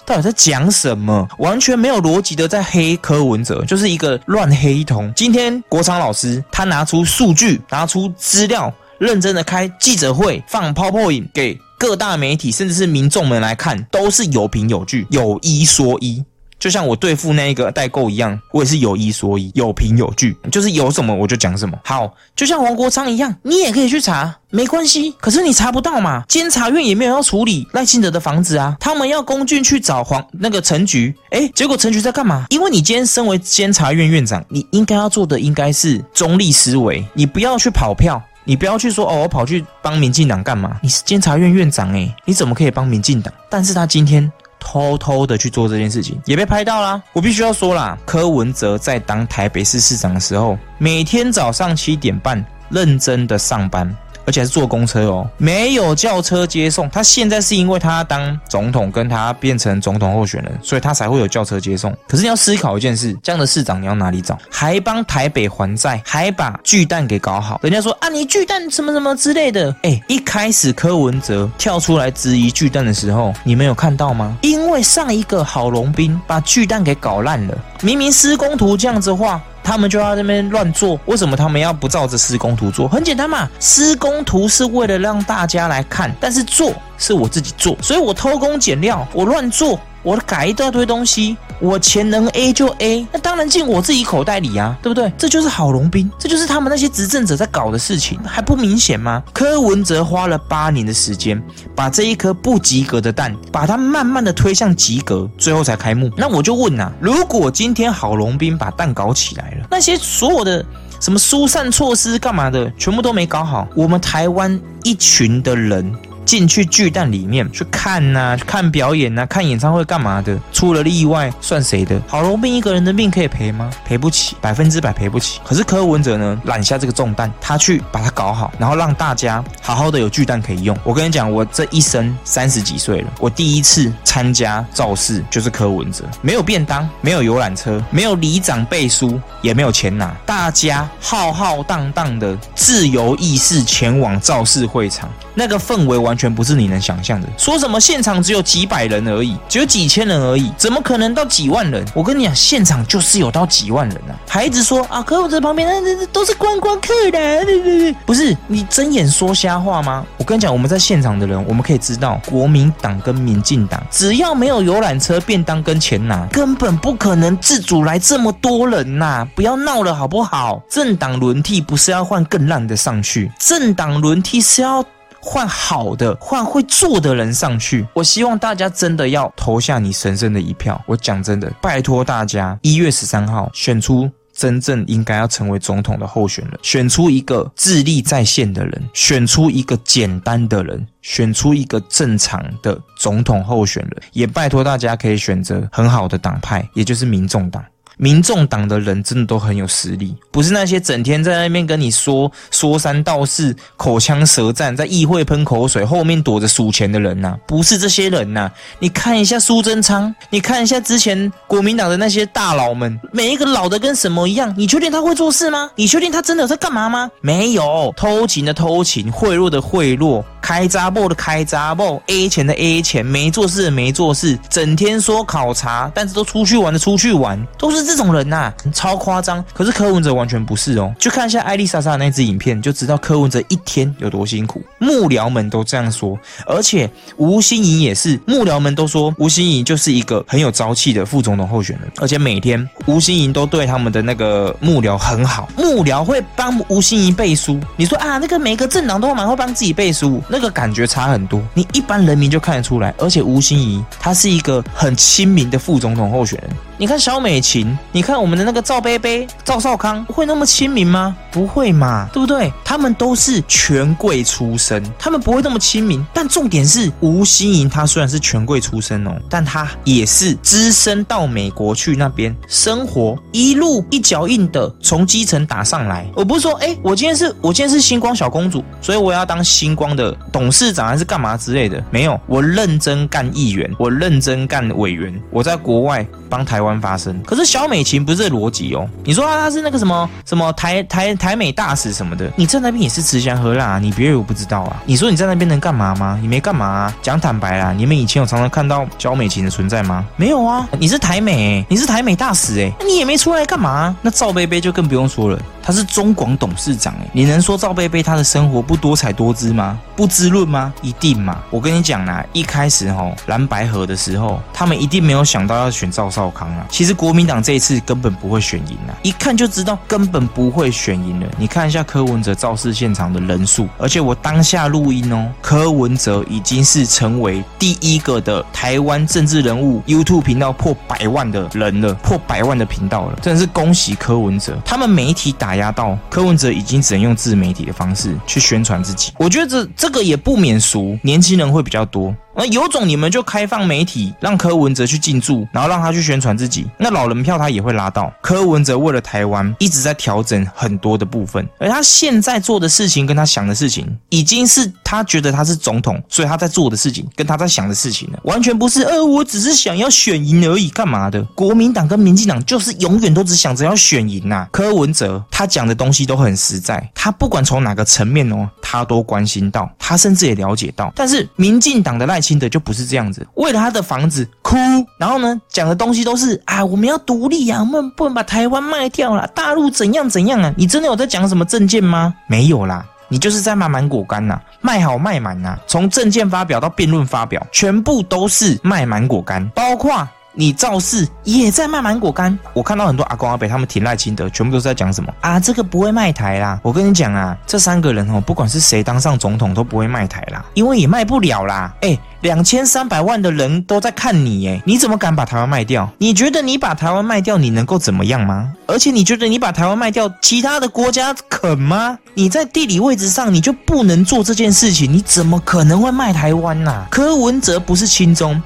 [SPEAKER 1] 到底在讲什么？完全没有逻辑的。在黑柯文哲，就是一个乱黑童。今天国昌老师他拿出数据，拿出资料，认真的开记者会，放泡泡影给各大媒体，甚至是民众们来看，都是有凭有据，有一说一。就像我对付那一个代购一样，我也是有一说一，有凭有据，就是有什么我就讲什么。好，就像王国昌一样，你也可以去查，没关系。可是你查不到嘛？监察院也没有要处理赖清德的房子啊，他们要公俊去找黄那个陈局，哎，结果陈局在干嘛？因为你今天身为监察院院长，你应该要做的应该是中立思维，你不要去跑票，你不要去说哦，我跑去帮民进党干嘛？你是监察院院长哎，你怎么可以帮民进党？但是他今天。偷偷的去做这件事情，也被拍到啦。我必须要说啦，柯文哲在当台北市市长的时候，每天早上七点半认真的上班。而且是坐公车哦，没有轿车接送。他现在是因为他当总统，跟他变成总统候选人，所以他才会有轿车接送。可是你要思考一件事，这样的市长你要哪里找？还帮台北还债，还把巨蛋给搞好。人家说啊，你巨蛋什么什么之类的。哎，一开始柯文哲跳出来质疑巨蛋的时候，你们有看到吗？因为上一个郝龙斌把巨蛋给搞烂了，明明施工图这样子画。他们就要在那边乱做，为什么他们要不照着施工图做？很简单嘛，施工图是为了让大家来看，但是做是我自己做，所以我偷工减料，我乱做。我改一大堆东西，我钱能 A 就 A，那当然进我自己口袋里啊，对不对？这就是郝龙斌，这就是他们那些执政者在搞的事情，还不明显吗？柯文哲花了八年的时间，把这一颗不及格的蛋，把它慢慢的推向及格，最后才开幕。那我就问呐，如果今天郝龙斌把蛋搞起来了，那些所有的。什么疏散措施干嘛的，全部都没搞好。我们台湾一群的人。进去巨蛋里面去看呐，看表演呐，看演唱会干嘛的？出了意外算谁的？郝龙斌一个人的命可以赔吗？赔不起，百分之百赔不起。可是柯文哲呢，揽下这个重担，他去把它搞好，然后让大家好好的有巨蛋可以用。我跟你讲，我这一生三十几岁了，我第一次参加造势就是柯文哲，没有便当，没有游览车，没有里长背书，也没有钱拿，大家浩浩荡荡的自由意识前往造势会场，那个氛围完。全不是你能想象的。说什么现场只有几百人而已，只有几千人而已，怎么可能到几万人？我跟你讲，现场就是有到几万人啊！还一直说啊，可我这旁边那那都是观光客的，不是你睁眼说瞎话吗？我跟你讲，我们在现场的人，我们可以知道，国民党跟民进党只要没有游览车、便当跟钱拿，根本不可能自主来这么多人呐！不要闹了好不好？政党轮替不是要换更烂的上去，政党轮替是要。换好的，换会做的人上去。我希望大家真的要投下你神圣的一票。我讲真的，拜托大家，一月十三号选出真正应该要成为总统的候选人，选出一个智力在线的人，选出一个简单的人，选出一个正常的总统候选人。也拜托大家可以选择很好的党派，也就是民众党。民众党的人真的都很有实力，不是那些整天在那边跟你说说三道四、口枪舌战，在议会喷口水，后面躲着数钱的人呐，不是这些人呐。你看一下苏贞昌，你看一下之前国民党的那些大佬们，每一个老的跟什么一样？你确定他会做事吗？你确定他真的在干嘛吗？没有，偷情的偷情，贿赂的贿赂。开闸报的开闸报，A 钱的 A 钱，没做事的没做事，整天说考察，但是都出去玩的出去玩，都是这种人呐，超夸张。可是柯文哲完全不是哦，就看一下艾丽莎莎那支影片，就知道柯文哲一天有多辛苦。幕僚们都这样说，而且吴欣怡也是，幕僚们都说吴欣怡就是一个很有朝气的副总统候选人，而且每天吴欣怡都对他们的那个幕僚很好，幕僚会帮吴欣怡背书。你说啊，那个每个政党都蛮会帮自己背书，那。那个感觉差很多，你一般人民就看得出来，而且吴欣怡她是一个很亲民的副总统候选人。你看小美琴，你看我们的那个赵贝贝、赵少康，会那么亲民吗？不会嘛，对不对？他们都是权贵出身，他们不会那么亲民。但重点是，吴欣怡她虽然是权贵出身哦，但她也是资深到美国去那边生活，一路一脚印的从基层打上来。我不是说，哎，我今天是我今天是星光小公主，所以我要当星光的董事长还是干嘛之类的？没有，我认真干议员，我认真干委员，我在国外帮台湾。发生，可是小美琴不是逻辑哦。你说她她是那个什么什么台台台美大使什么的，你在那边也是吃香喝辣啊，你别以为我不知道啊。你说你在那边能干嘛吗？你没干嘛啊。讲坦白啦，你们以前有常常看到小美琴的存在吗？没有啊。你是台美，你是台美大使哎，那你也没出来干嘛？那赵贝贝就更不用说了。他是中广董事长哎，你能说赵贝贝他的生活不多彩多姿吗？不滋润吗？一定嘛！我跟你讲啦，一开始吼蓝白河的时候，他们一定没有想到要选赵少康啊。其实国民党这一次根本不会选赢啊，一看就知道根本不会选赢了。你看一下柯文哲造势现场的人数，而且我当下录音哦，柯文哲已经是成为第一个的台湾政治人物 YouTube 频道破百万的人了，破百万的频道了，真的是恭喜柯文哲。他们媒体打。压到柯文哲已经只能用自媒体的方式去宣传自己，我觉得这这个也不免俗，年轻人会比较多。那有种你们就开放媒体，让柯文哲去进驻，然后让他去宣传自己。那老人票他也会拉到。柯文哲为了台湾一直在调整很多的部分，而他现在做的事情跟他想的事情，已经是他觉得他是总统，所以他在做的事情跟他在想的事情了，完全不是。呃，我只是想要选赢而已，干嘛的？国民党跟民进党就是永远都只想着要选赢呐。柯文哲他讲的东西都很实在，他不管从哪个层面哦，他都关心到，他甚至也了解到。但是民进党的赖。新的就不是这样子，为了他的房子哭，然后呢讲的东西都是啊，我们要独立啊，我们不能把台湾卖掉啦，大陆怎样怎样啊？你真的有在讲什么证件吗？没有啦。你就是在卖芒果干呐，卖好卖满呐。从证件发表到辩论发表，全部都是卖芒果干，包括。你造势也在卖芒果干，我看到很多阿公阿伯他们挺赖清德，全部都是在讲什么啊？这个不会卖台啦！我跟你讲啊，这三个人哦，不管是谁当上总统都不会卖台啦，因为也卖不了啦。哎，两千三百万的人都在看你，哎，你怎么敢把台湾卖掉？你觉得你把台湾卖掉，你能够怎么样吗？而且你觉得你把台湾卖掉，其他的国家肯吗？你在地理位置上你就不能做这件事情，你怎么可能会卖台湾呐？柯文哲不是亲中。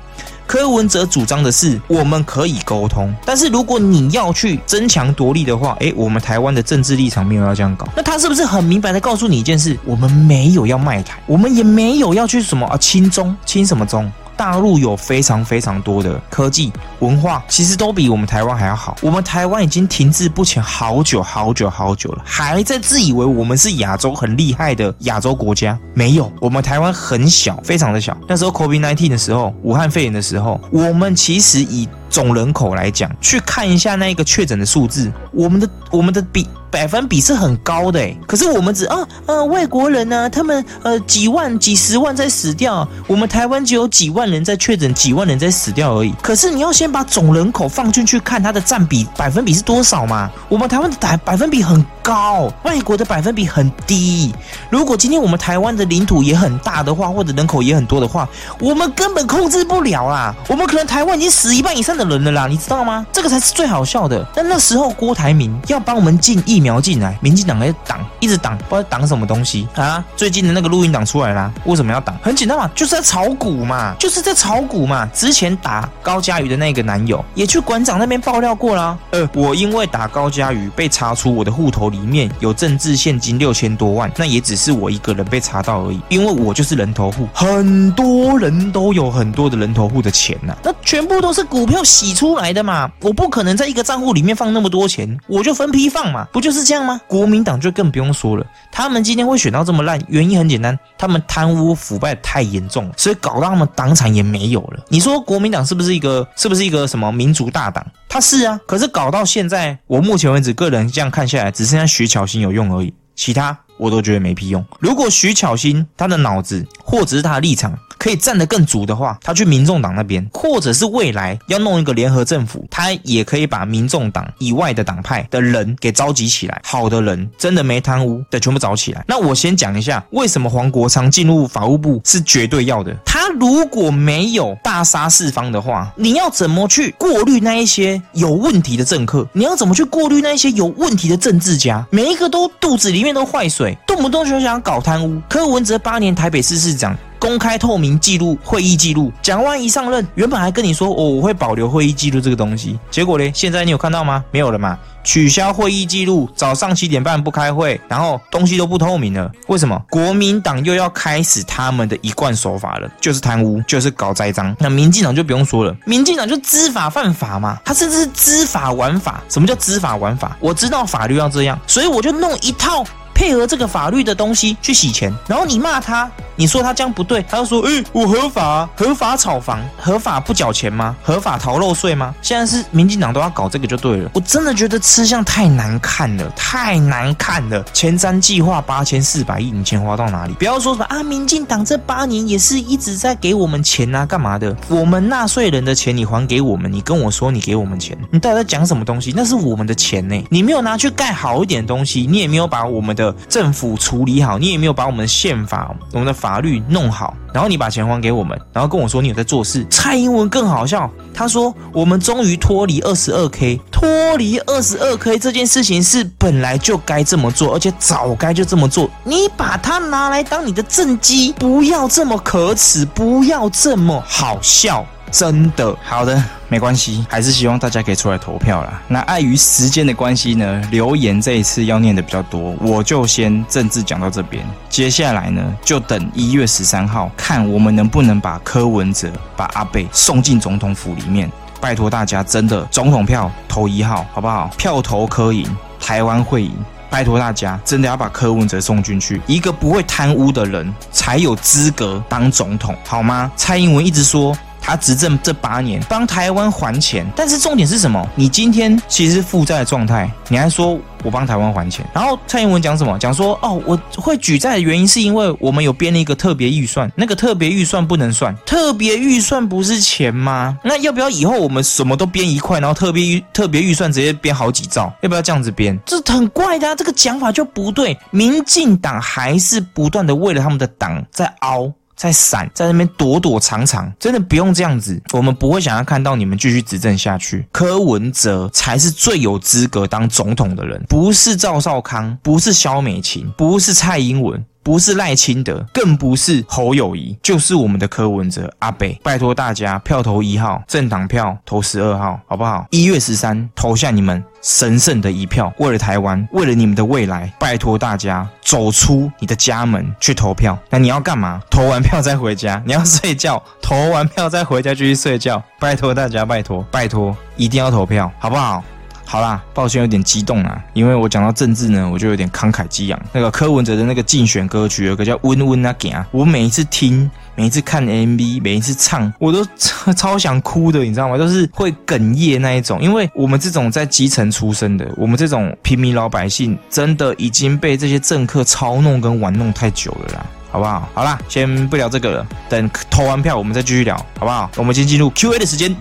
[SPEAKER 1] 柯文哲主张的是，我们可以沟通，但是如果你要去争强夺利的话，诶，我们台湾的政治立场没有要这样搞，那他是不是很明白的告诉你一件事？我们没有要卖台，我们也没有要去什么啊亲中亲什么中？大陆有非常非常多的科技文化，其实都比我们台湾还要好。我们台湾已经停滞不前好久好久好久了，还在自以为我们是亚洲很厉害的亚洲国家。没有，我们台湾很小，非常的小。那时候 COVID-19 的时候，武汉肺炎的时候，我们其实以总人口来讲，去看一下那个确诊的数字，我们的我们的比。百分比是很高的哎，可是我们只啊啊外国人呢，他们呃几万几十万在死掉，我们台湾只有几万人在确诊，几万人在死掉而已。可是你要先把总人口放进去看它的占比百分比是多少嘛？我们台湾的百百分比很高，外国的百分比很低。如果今天我们台湾的领土也很大的话，或者人口也很多的话，我们根本控制不了啦。我们可能台湾已经死一半以上的人了啦，你知道吗？这个才是最好笑的。但那时候郭台铭要帮我们进疫。苗进来，民进党在挡，一直挡，不知道挡什么东西啊！最近的那个录音档出来啦，为什么要挡？很简单嘛，就是在炒股嘛，就是在炒股嘛。之前打高嘉瑜的那个男友也去馆长那边爆料过啦。呃，我因为打高嘉瑜被查出我的户头里面有政治现金六千多万，那也只是我一个人被查到而已，因为我就是人头户，很多人都有很多的人头户的钱呐，那全部都是股票洗出来的嘛，我不可能在一个账户里面放那么多钱，我就分批放嘛，不就？是这样吗？国民党就更不用说了，他们今天会选到这么烂，原因很简单，他们贪污腐败太严重了，所以搞到他们党产也没有了。你说国民党是不是一个是不是一个什么民族大党？他是啊，可是搞到现在，我目前为止个人这样看下来，只剩下徐巧心有用而已，其他我都觉得没屁用。如果徐巧心他的脑子或者是他的立场，可以站得更足的话，他去民众党那边，或者是未来要弄一个联合政府，他也可以把民众党以外的党派的人给召集起来，好的人真的没贪污的全部找起来。那我先讲一下，为什么黄国昌进入法务部是绝对要的。他如果没有大杀四方的话，你要怎么去过滤那一些有问题的政客？你要怎么去过滤那一些有问题的政治家？每一个都肚子里面都坏水，动不动就想搞贪污。柯文哲八年台北市市长。公开透明记录会议记录，蒋万一上任，原本还跟你说哦，我会保留会议记录这个东西，结果嘞，现在你有看到吗？没有了嘛？取消会议记录，早上七点半不开会，然后东西都不透明了。为什么？国民党又要开始他们的一贯手法了，就是贪污，就是搞栽赃。那民进党就不用说了，民进党就知法犯法嘛，他甚至是知法玩法。什么叫知法玩法？我知道法律要这样，所以我就弄一套。配合这个法律的东西去洗钱，然后你骂他，你说他这样不对，他就说：“哎，我合法，合法炒房，合法不缴钱吗？合法逃漏税吗？”现在是民进党都要搞这个就对了。我真的觉得吃相太难看了，太难看了。前瞻计划八千四百亿，你钱花到哪里？不要说什么啊，民进党这八年也是一直在给我们钱啊，干嘛的？我们纳税人的钱你还给我们，你跟我说你给我们钱，你到底在讲什么东西？那是我们的钱呢，你没有拿去盖好一点东西，你也没有把我们的。政府处理好，你也没有把我们的宪法、我们的法律弄好，然后你把钱还给我们，然后跟我说你有在做事。蔡英文更好笑，他说我们终于脱离二十二 K，脱离二十二 K 这件事情是本来就该这么做，而且早该就这么做。你把它拿来当你的政绩，不要这么可耻，不要这么好笑。真的好的，没关系，还是希望大家可以出来投票啦。那碍于时间的关系呢，留言这一次要念的比较多，我就先政治讲到这边。接下来呢，就等一月十三号，看我们能不能把柯文哲、把阿贝送进总统府里面。拜托大家，真的总统票投一号，好不好？票投柯赢，台湾会赢。拜托大家，真的要把柯文哲送进去，一个不会贪污的人才有资格当总统，好吗？蔡英文一直说。他执政这八年帮台湾还钱，但是重点是什么？你今天其实是负债的状态，你还说我帮台湾还钱，然后蔡英文讲什么？讲说哦，我会举债的原因是因为我们有编了一个特别预算，那个特别预算不能算，特别预算不是钱吗？那要不要以后我们什么都编一块，然后特别预特别预算直接编好几兆？要不要这样子编？这很怪的，这个讲法就不对。民进党还是不断的为了他们的党在凹。在闪，在那边躲躲藏藏，真的不用这样子。我们不会想要看到你们继续执政下去。柯文哲才是最有资格当总统的人，不是赵少康，不是萧美琴，不是蔡英文。不是赖清德，更不是侯友谊，就是我们的柯文哲阿北。拜托大家票投一号，政党票投十二号，好不好？一月十三投下你们神圣的一票，为了台湾，为了你们的未来，拜托大家走出你的家门去投票。那你要干嘛？投完票再回家。你要睡觉，投完票再回家继续睡觉。拜托大家，拜托，拜托，一定要投票，好不好？好啦，抱歉有点激动啊，因为我讲到政治呢，我就有点慷慨激昂。那个柯文哲的那个竞选歌曲，有个叫《温温啊行》，我每一次听，每一次看 MV，每一次唱，我都超想哭的，你知道吗？都是会哽咽那一种。因为我们这种在基层出身的，我们这种平民老百姓，真的已经被这些政客操弄跟玩弄太久了啦，好不好？好啦，先不聊这个了，等投完票我们再继续聊，好不好？我们先进入 Q&A 的时间。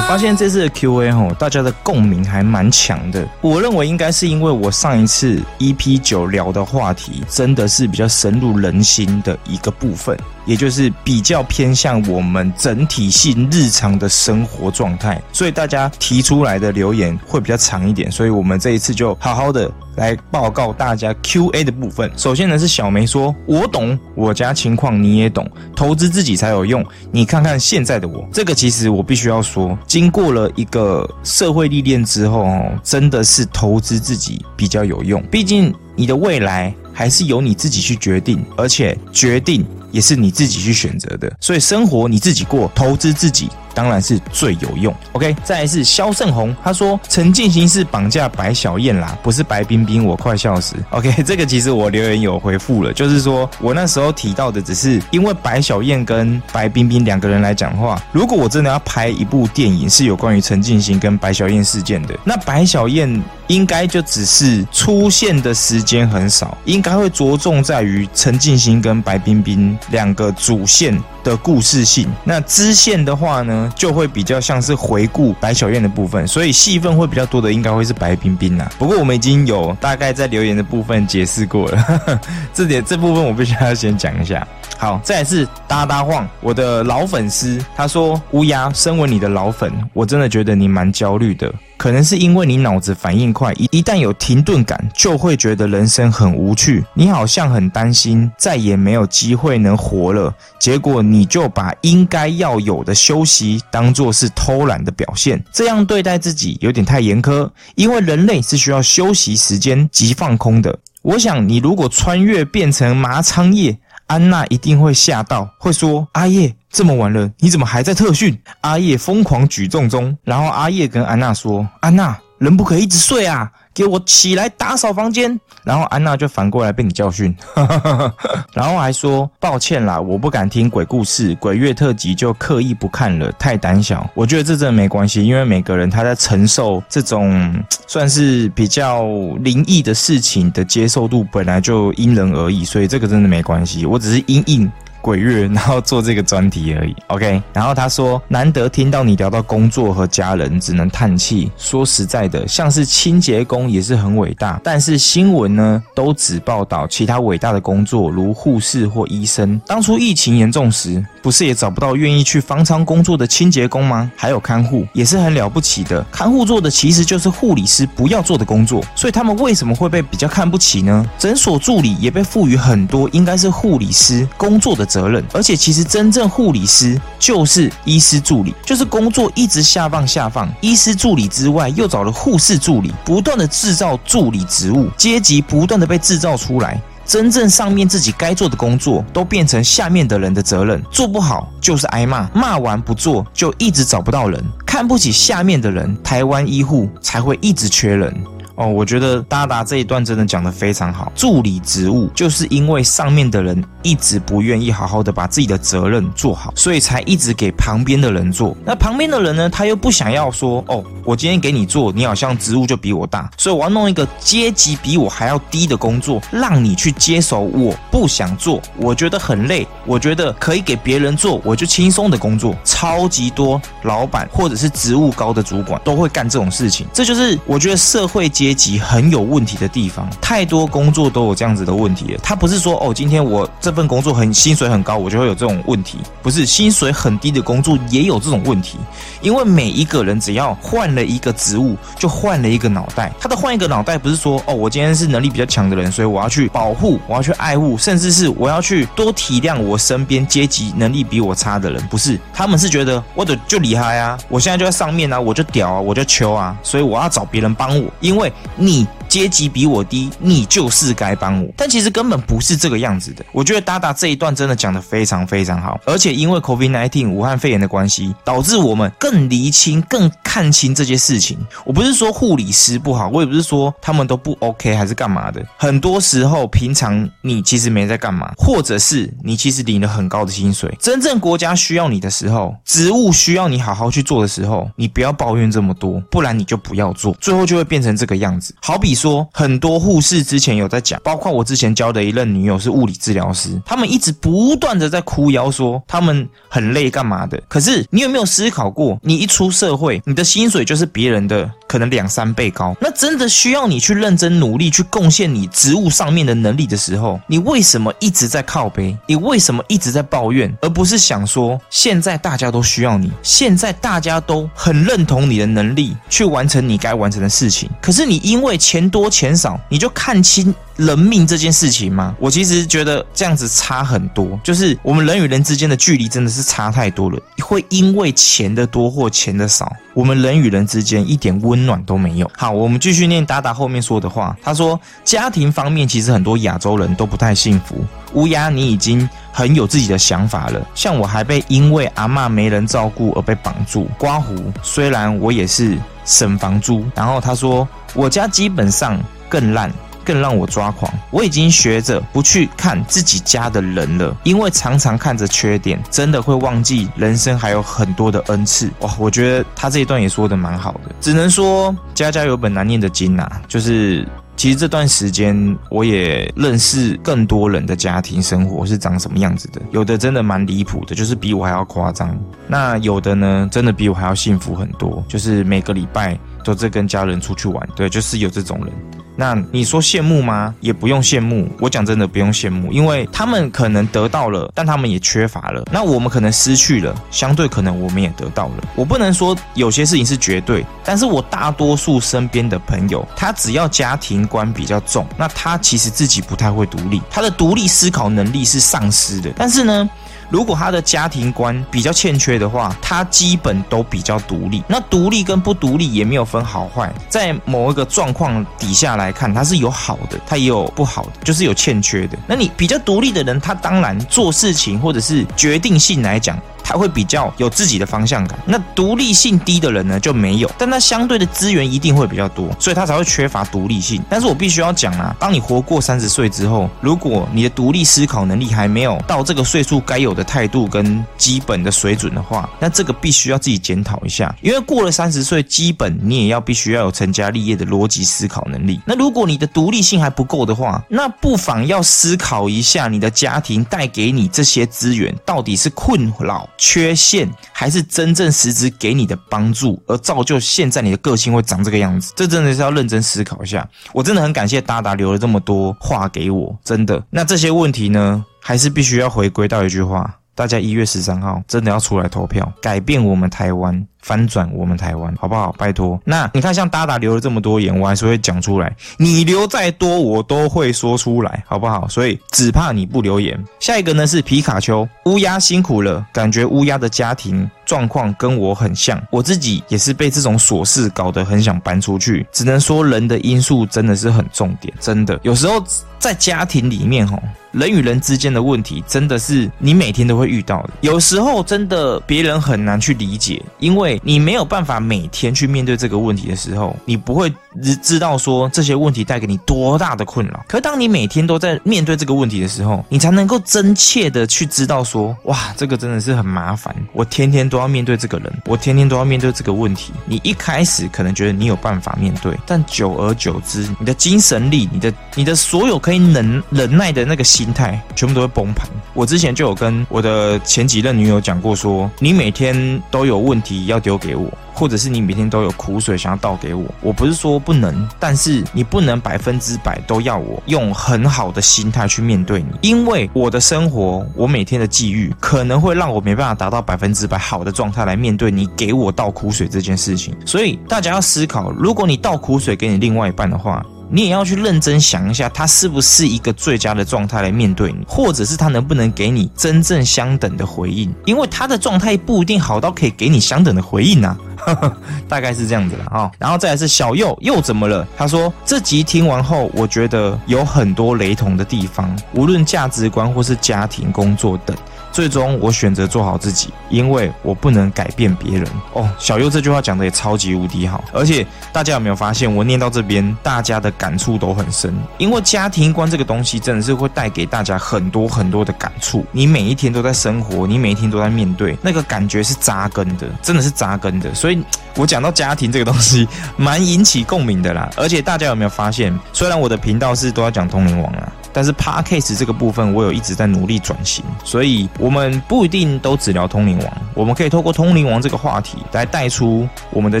[SPEAKER 1] 发现这次的 Q&A 吼，大家的共鸣还蛮强的。我认为应该是因为我上一次 EP 九聊的话题，真的是比较深入人心的一个部分。也就是比较偏向我们整体性日常的生活状态，所以大家提出来的留言会比较长一点，所以我们这一次就好好的来报告大家 Q&A 的部分。首先呢是小梅说：“我懂，我家情况你也懂，投资自己才有用。你看看现在的我，这个其实我必须要说，经过了一个社会历练之后，哦，真的是投资自己比较有用。毕竟你的未来还是由你自己去决定，而且决定。”也是你自己去选择的，所以生活你自己过，投资自己。当然是最有用。OK，再来是肖胜宏，他说陈进行是绑架白小燕啦，不是白冰冰，我快笑死。OK，这个其实我留言有回复了，就是说我那时候提到的只是因为白小燕跟白冰冰两个人来讲话。如果我真的要拍一部电影是有关于陈进行跟白小燕事件的，那白小燕应该就只是出现的时间很少，应该会着重在于陈进行跟白冰冰两个主线。的故事性，那支线的话呢，就会比较像是回顾白小燕的部分，所以戏份会比较多的，应该会是白冰冰呐。不过我们已经有大概在留言的部分解释过了，这点这部分我必须要先讲一下。好，再是哒哒晃，我的老粉丝，他说乌鸦，身为你的老粉，我真的觉得你蛮焦虑的，可能是因为你脑子反应快，一一旦有停顿感，就会觉得人生很无趣。你好像很担心再也没有机会能活了，结果你就把应该要有的休息当做是偷懒的表现，这样对待自己有点太严苛，因为人类是需要休息时间及放空的。我想你如果穿越变成麻仓叶。安娜一定会吓到，会说：“阿叶，这么晚了，你怎么还在特训？”阿叶疯狂举重中，然后阿叶跟安娜说：“安娜，人不可以一直睡啊。”给我起来打扫房间，然后安娜就反过来被你教训，然后还说抱歉啦，我不敢听鬼故事，鬼月特辑就刻意不看了，太胆小。我觉得这真的没关系，因为每个人他在承受这种 算是比较灵异的事情的接受度本来就因人而异，所以这个真的没关系。我只是因应。鬼月，然后做这个专题而已。OK，然后他说，难得听到你聊到工作和家人，只能叹气。说实在的，像是清洁工也是很伟大，但是新闻呢都只报道其他伟大的工作，如护士或医生。当初疫情严重时，不是也找不到愿意去方舱工作的清洁工吗？还有看护也是很了不起的。看护做的其实就是护理师不要做的工作，所以他们为什么会被比较看不起呢？诊所助理也被赋予很多应该是护理师工作的。责任，而且其实真正护理师就是医师助理，就是工作一直下放下放。医师助理之外，又找了护士助理，不断的制造助理职务，阶级不断的被制造出来。真正上面自己该做的工作，都变成下面的人的责任，做不好就是挨骂，骂完不做就一直找不到人，看不起下面的人，台湾医护才会一直缺人。哦，我觉得达达这一段真的讲的非常好。助理职务就是因为上面的人一直不愿意好好的把自己的责任做好，所以才一直给旁边的人做。那旁边的人呢，他又不想要说，哦，我今天给你做，你好像职务就比我大，所以我要弄一个阶级比我还要低的工作，让你去接手。我不想做，我觉得很累，我觉得可以给别人做，我就轻松的工作。超级多老板或者是职务高的主管都会干这种事情，这就是我觉得社会阶阶级很有问题的地方。太多工作都有这样子的问题了。他不是说哦，今天我这份工作很薪水很高，我就会有这种问题。不是薪水很低的工作也有这种问题，因为每一个人只要换了一个职务，就换了一个脑袋。他的换一个脑袋不是说哦，我今天是能力比较强的人，所以我要去保护，我要去爱护，甚至是我要去多体谅我身边阶级能力比我差的人。不是，他们是觉得我的就厉害啊，我现在就在上面啊，我就屌啊，我就求啊，所以我要找别人帮我，因为你。阶级比我低，你就是该帮我。但其实根本不是这个样子的。我觉得达达这一段真的讲的非常非常好，而且因为 COVID-19 武汉肺炎的关系，导致我们更厘清、更看清这些事情。我不是说护理师不好，我也不是说他们都不 OK 还是干嘛的。很多时候，平常你其实没在干嘛，或者是你其实领了很高的薪水。真正国家需要你的时候，职务需要你好好去做的时候，你不要抱怨这么多，不然你就不要做，最后就会变成这个样样子。好比。说很多护士之前有在讲，包括我之前交的一任女友是物理治疗师，他们一直不断的在哭腰说他们很累干嘛的。可是你有没有思考过，你一出社会，你的薪水就是别人的可能两三倍高，那真的需要你去认真努力去贡献你职务上面的能力的时候，你为什么一直在靠背？你为什么一直在抱怨，而不是想说现在大家都需要你，现在大家都很认同你的能力去完成你该完成的事情。可是你因为钱。多钱少，你就看清人命这件事情吗？我其实觉得这样子差很多，就是我们人与人之间的距离真的是差太多了。会因为钱的多或钱的少，我们人与人之间一点温暖都没有。好，我们继续念达达后面说的话。他说，家庭方面其实很多亚洲人都不太幸福。乌鸦，你已经很有自己的想法了。像我还被因为阿妈没人照顾而被绑住。刮胡，虽然我也是省房租，然后他说。我家基本上更烂，更让我抓狂。我已经学着不去看自己家的人了，因为常常看着缺点，真的会忘记人生还有很多的恩赐。哇，我觉得他这一段也说的蛮好的。只能说家家有本难念的经呐，就是其实这段时间我也认识更多人的家庭生活是长什么样子的，有的真的蛮离谱的，就是比我还要夸张。那有的呢，真的比我还要幸福很多，就是每个礼拜。都在跟家人出去玩，对，就是有这种人。那你说羡慕吗？也不用羡慕。我讲真的，不用羡慕，因为他们可能得到了，但他们也缺乏了。那我们可能失去了，相对可能我们也得到了。我不能说有些事情是绝对，但是我大多数身边的朋友，他只要家庭观比较重，那他其实自己不太会独立，他的独立思考能力是丧失的。但是呢？如果他的家庭观比较欠缺的话，他基本都比较独立。那独立跟不独立也没有分好坏，在某一个状况底下来看，他是有好的，他也有不好的，就是有欠缺的。那你比较独立的人，他当然做事情或者是决定性来讲。他会比较有自己的方向感，那独立性低的人呢就没有，但他相对的资源一定会比较多，所以他才会缺乏独立性。但是我必须要讲啊，当你活过三十岁之后，如果你的独立思考能力还没有到这个岁数该有的态度跟基本的水准的话，那这个必须要自己检讨一下，因为过了三十岁，基本你也要必须要有成家立业的逻辑思考能力。那如果你的独立性还不够的话，那不妨要思考一下，你的家庭带给你这些资源到底是困扰。缺陷还是真正实质给你的帮助，而造就现在你的个性会长这个样子，这真的是要认真思考一下。我真的很感谢达达留了这么多话给我，真的。那这些问题呢，还是必须要回归到一句话：大家一月十三号真的要出来投票，改变我们台湾。翻转我们台湾好不好？拜托。那你看，像达达留了这么多言，我还是会讲出来。你留再多，我都会说出来，好不好？所以只怕你不留言。下一个呢是皮卡丘乌鸦辛苦了，感觉乌鸦的家庭状况跟我很像，我自己也是被这种琐事搞得很想搬出去。只能说人的因素真的是很重点，真的有时候在家庭里面，吼。人与人之间的问题，真的是你每天都会遇到的。有时候真的别人很难去理解，因为你没有办法每天去面对这个问题的时候，你不会知知道说这些问题带给你多大的困扰。可当你每天都在面对这个问题的时候，你才能够真切的去知道说，哇，这个真的是很麻烦。我天天都要面对这个人，我天天都要面对这个问题。你一开始可能觉得你有办法面对，但久而久之，你的精神力，你的你的所有可以忍忍耐的那个心。心态全部都会崩盘。我之前就有跟我的前几任女友讲过，说你每天都有问题要丢给我，或者是你每天都有苦水想要倒给我。我不是说不能，但是你不能百分之百都要我用很好的心态去面对你，因为我的生活，我每天的际遇可能会让我没办法达到百分之百好的状态来面对你给我倒苦水这件事情。所以大家要思考，如果你倒苦水给你另外一半的话。你也要去认真想一下，他是不是一个最佳的状态来面对你，或者是他能不能给你真正相等的回应？因为他的状态不一定好到可以给你相等的回应呐，大概是这样子了啊。然后再来是小右又怎么了？他说这集听完后，我觉得有很多雷同的地方，无论价值观或是家庭、工作等。最终，我选择做好自己，因为我不能改变别人。哦，小优这句话讲的也超级无敌好，而且大家有没有发现，我念到这边，大家的感触都很深。因为家庭观这个东西，真的是会带给大家很多很多的感触。你每一天都在生活，你每一天都在面对，那个感觉是扎根的，真的是扎根的。所以我讲到家庭这个东西，蛮引起共鸣的啦。而且大家有没有发现，虽然我的频道是都要讲通灵王啊。但是 Podcast 这个部分，我有一直在努力转型，所以我们不一定都只聊通灵王，我们可以透过通灵王这个话题来带出我们的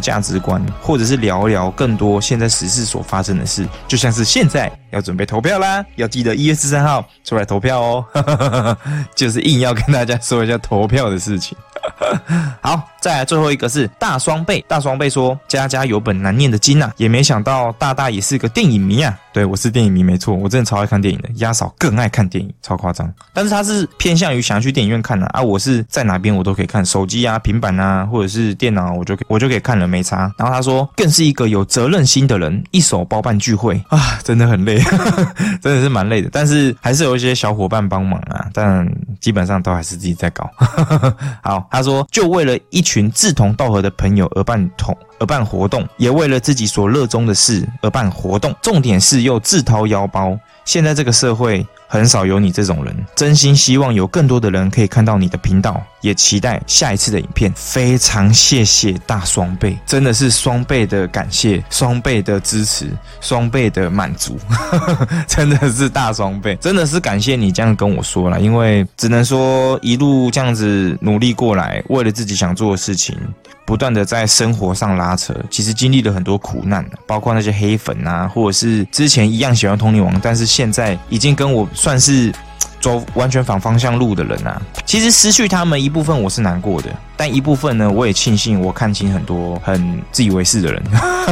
[SPEAKER 1] 价值观，或者是聊聊更多现在时事所发生的事，就像是现在要准备投票啦，要记得一月十三号出来投票哦，就是硬要跟大家说一下投票的事情。好，再来最后一个是大双倍。大双倍说：“家家有本难念的经啊，也没想到大大也是个电影迷啊。”对我是电影迷，没错，我真的超爱看电影的。鸭嫂更爱看电影，超夸张。但是他是偏向于想要去电影院看的啊。我是在哪边我都可以看，手机啊、平板啊，或者是电脑，我就我就可以看了，没差。然后他说，更是一个有责任心的人，一手包办聚会啊，真的很累，真的是蛮累的。但是还是有一些小伙伴帮忙啊，但基本上都还是自己在搞。好，他说就为了一群志同道合的朋友而办同。而办活动，也为了自己所热衷的事而办活动，重点是又自掏腰包。现在这个社会很少有你这种人，真心希望有更多的人可以看到你的频道，也期待下一次的影片。非常谢谢大双倍，真的是双倍的感谢，双倍的支持，双倍的满足，真的是大双倍，真的是感谢你这样跟我说了，因为只能说一路这样子努力过来，为了自己想做的事情。不断的在生活上拉扯，其实经历了很多苦难，包括那些黑粉啊，或者是之前一样喜欢通灵王，但是现在已经跟我算是走完全反方向路的人啊。其实失去他们一部分，我是难过的。但一部分呢，我也庆幸我看清很多很自以为是的人。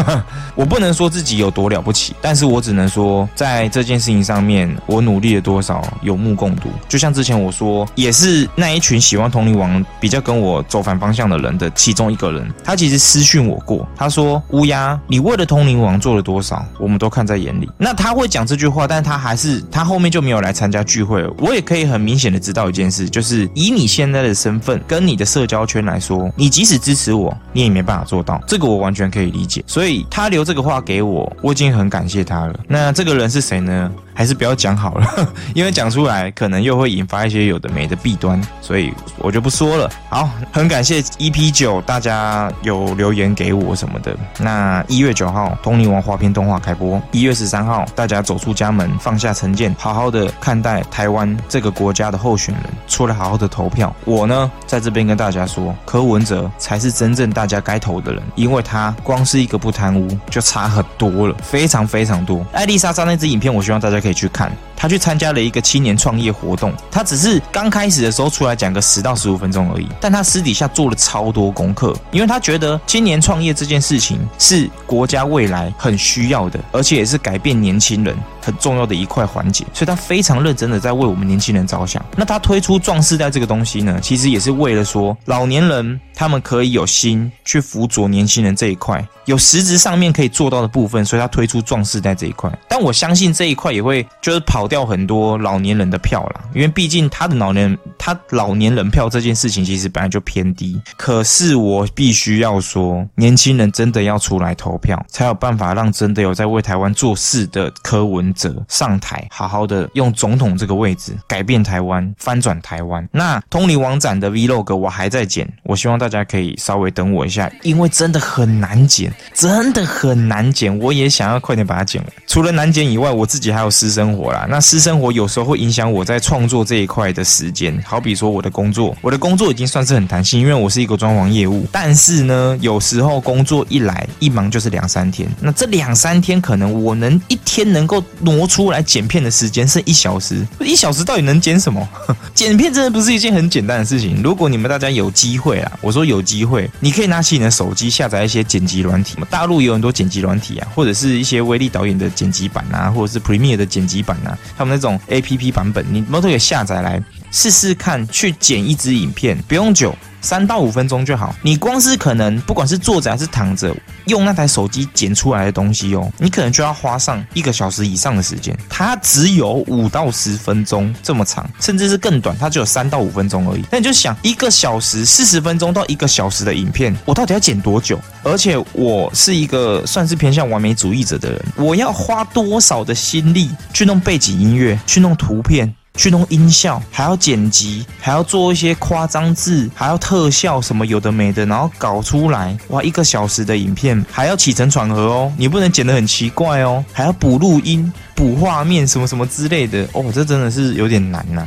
[SPEAKER 1] 我不能说自己有多了不起，但是我只能说，在这件事情上面，我努力了多少，有目共睹。就像之前我说，也是那一群喜欢通灵王比较跟我走反方向的人的其中一个人，他其实私讯我过，他说：“乌鸦，你为了通灵王做了多少，我们都看在眼里。”那他会讲这句话，但他还是他后面就没有来参加聚会。我也可以很明显的知道一件事，就是以你现在的身份跟你的社交。圈来说，你即使支持我，你也没办法做到，这个我完全可以理解。所以他留这个话给我，我已经很感谢他了。那这个人是谁呢？还是不要讲好了，因为讲出来可能又会引发一些有的没的弊端，所以我就不说了。好，很感谢 EP 九大家有留言给我什么的。那一月九号《通灵王》画片动画开播，一月十三号大家走出家门，放下成见，好好的看待台湾这个国家的候选人，出来好好的投票。我呢，在这边跟大家说，柯文哲才是真正大家该投的人，因为他光是一个不贪污就差很多了，非常非常多。艾丽莎莎那支影片，我希望大家。可以去看。他去参加了一个青年创业活动。他只是刚开始的时候出来讲个十到十五分钟而已，但他私底下做了超多功课，因为他觉得青年创业这件事情是国家未来很需要的，而且也是改变年轻人很重要的一块环节，所以他非常认真的在为我们年轻人着想。那他推出壮世代这个东西呢，其实也是为了说老年年人他们可以有心去辅佐年轻人这一块。有实质上面可以做到的部分，所以他推出壮士在这一块。但我相信这一块也会就是跑掉很多老年人的票啦，因为毕竟他的老年他老年人票这件事情其实本来就偏低。可是我必须要说，年轻人真的要出来投票，才有办法让真的有在为台湾做事的柯文哲上台，好好的用总统这个位置改变台湾，翻转台湾。那通灵王展的 Vlog 我还在剪，我希望大家可以稍微等我一下，因为真的很难剪。真的很难剪，我也想要快点把它剪完。除了难剪以外，我自己还有私生活啦。那私生活有时候会影响我在创作这一块的时间。好比说我的工作，我的工作已经算是很弹性，因为我是一个装潢业务。但是呢，有时候工作一来一忙就是两三天。那这两三天可能我能一天能够挪出来剪片的时间是一小时，一小时到底能剪什么？剪片真的不是一件很简单的事情。如果你们大家有机机会啊，我说有机会，你可以拿起你的手机下载一些剪辑软体。大陆有很多剪辑软体啊，或者是一些威力导演的剪辑版啊，或者是 Premiere 的剪辑版啊，他们那种 A P P 版本，你都可以下载来试试看，去剪一支影片，不用久。三到五分钟就好。你光是可能，不管是坐着还是躺着，用那台手机剪出来的东西哦，你可能就要花上一个小时以上的时间。它只有五到十分钟这么长，甚至是更短，它只有三到五分钟而已。那你就想，一个小时四十分钟到一个小时的影片，我到底要剪多久？而且我是一个算是偏向完美主义者的人，我要花多少的心力去弄背景音乐，去弄图片？去弄音效，还要剪辑，还要做一些夸张字，还要特效什么有的没的，然后搞出来，哇，一个小时的影片还要起承转合哦，你不能剪得很奇怪哦，还要补录音、补画面什么什么之类的，哦，这真的是有点难呐。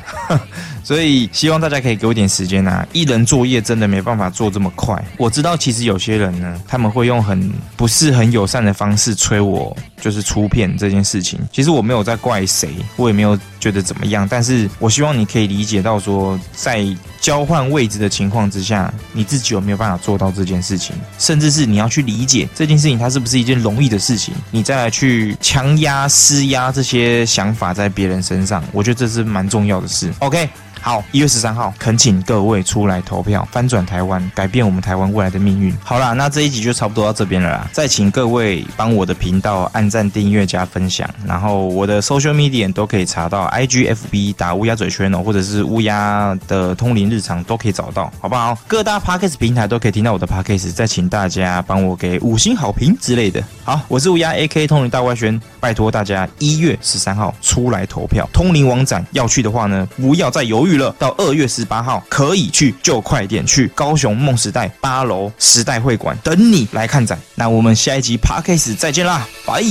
[SPEAKER 1] 所以希望大家可以给我点时间呐，一人作业真的没办法做这么快。我知道其实有些人呢，他们会用很不是很友善的方式催我，就是出片这件事情。其实我没有在怪谁，我也没有觉得怎么样。但但是我希望你可以理解到说，在交换位置的情况之下，你自己有没有办法做到这件事情，甚至是你要去理解这件事情它是不是一件容易的事情，你再来去强压施压这些想法在别人身上，我觉得这是蛮重要的事。OK。好，一月十三号，恳请各位出来投票，翻转台湾，改变我们台湾未来的命运。好啦，那这一集就差不多到这边了啦。再请各位帮我的频道按赞、订阅、加分享，然后我的 social media 都可以查到，IGFB 打乌鸦嘴圈哦，或者是乌鸦的通灵日常都可以找到，好不好？各大 podcast 平台都可以听到我的 podcast。再请大家帮我给五星好评之类的。好，我是乌鸦 AK 通灵大外宣，拜托大家一月十三号出来投票。通灵网展要去的话呢，不要再犹豫。了，到二月十八号可以去就快点去高雄梦时代八楼时代会馆等你来看展。那我们下一集 p a r k a s 再见啦，拜。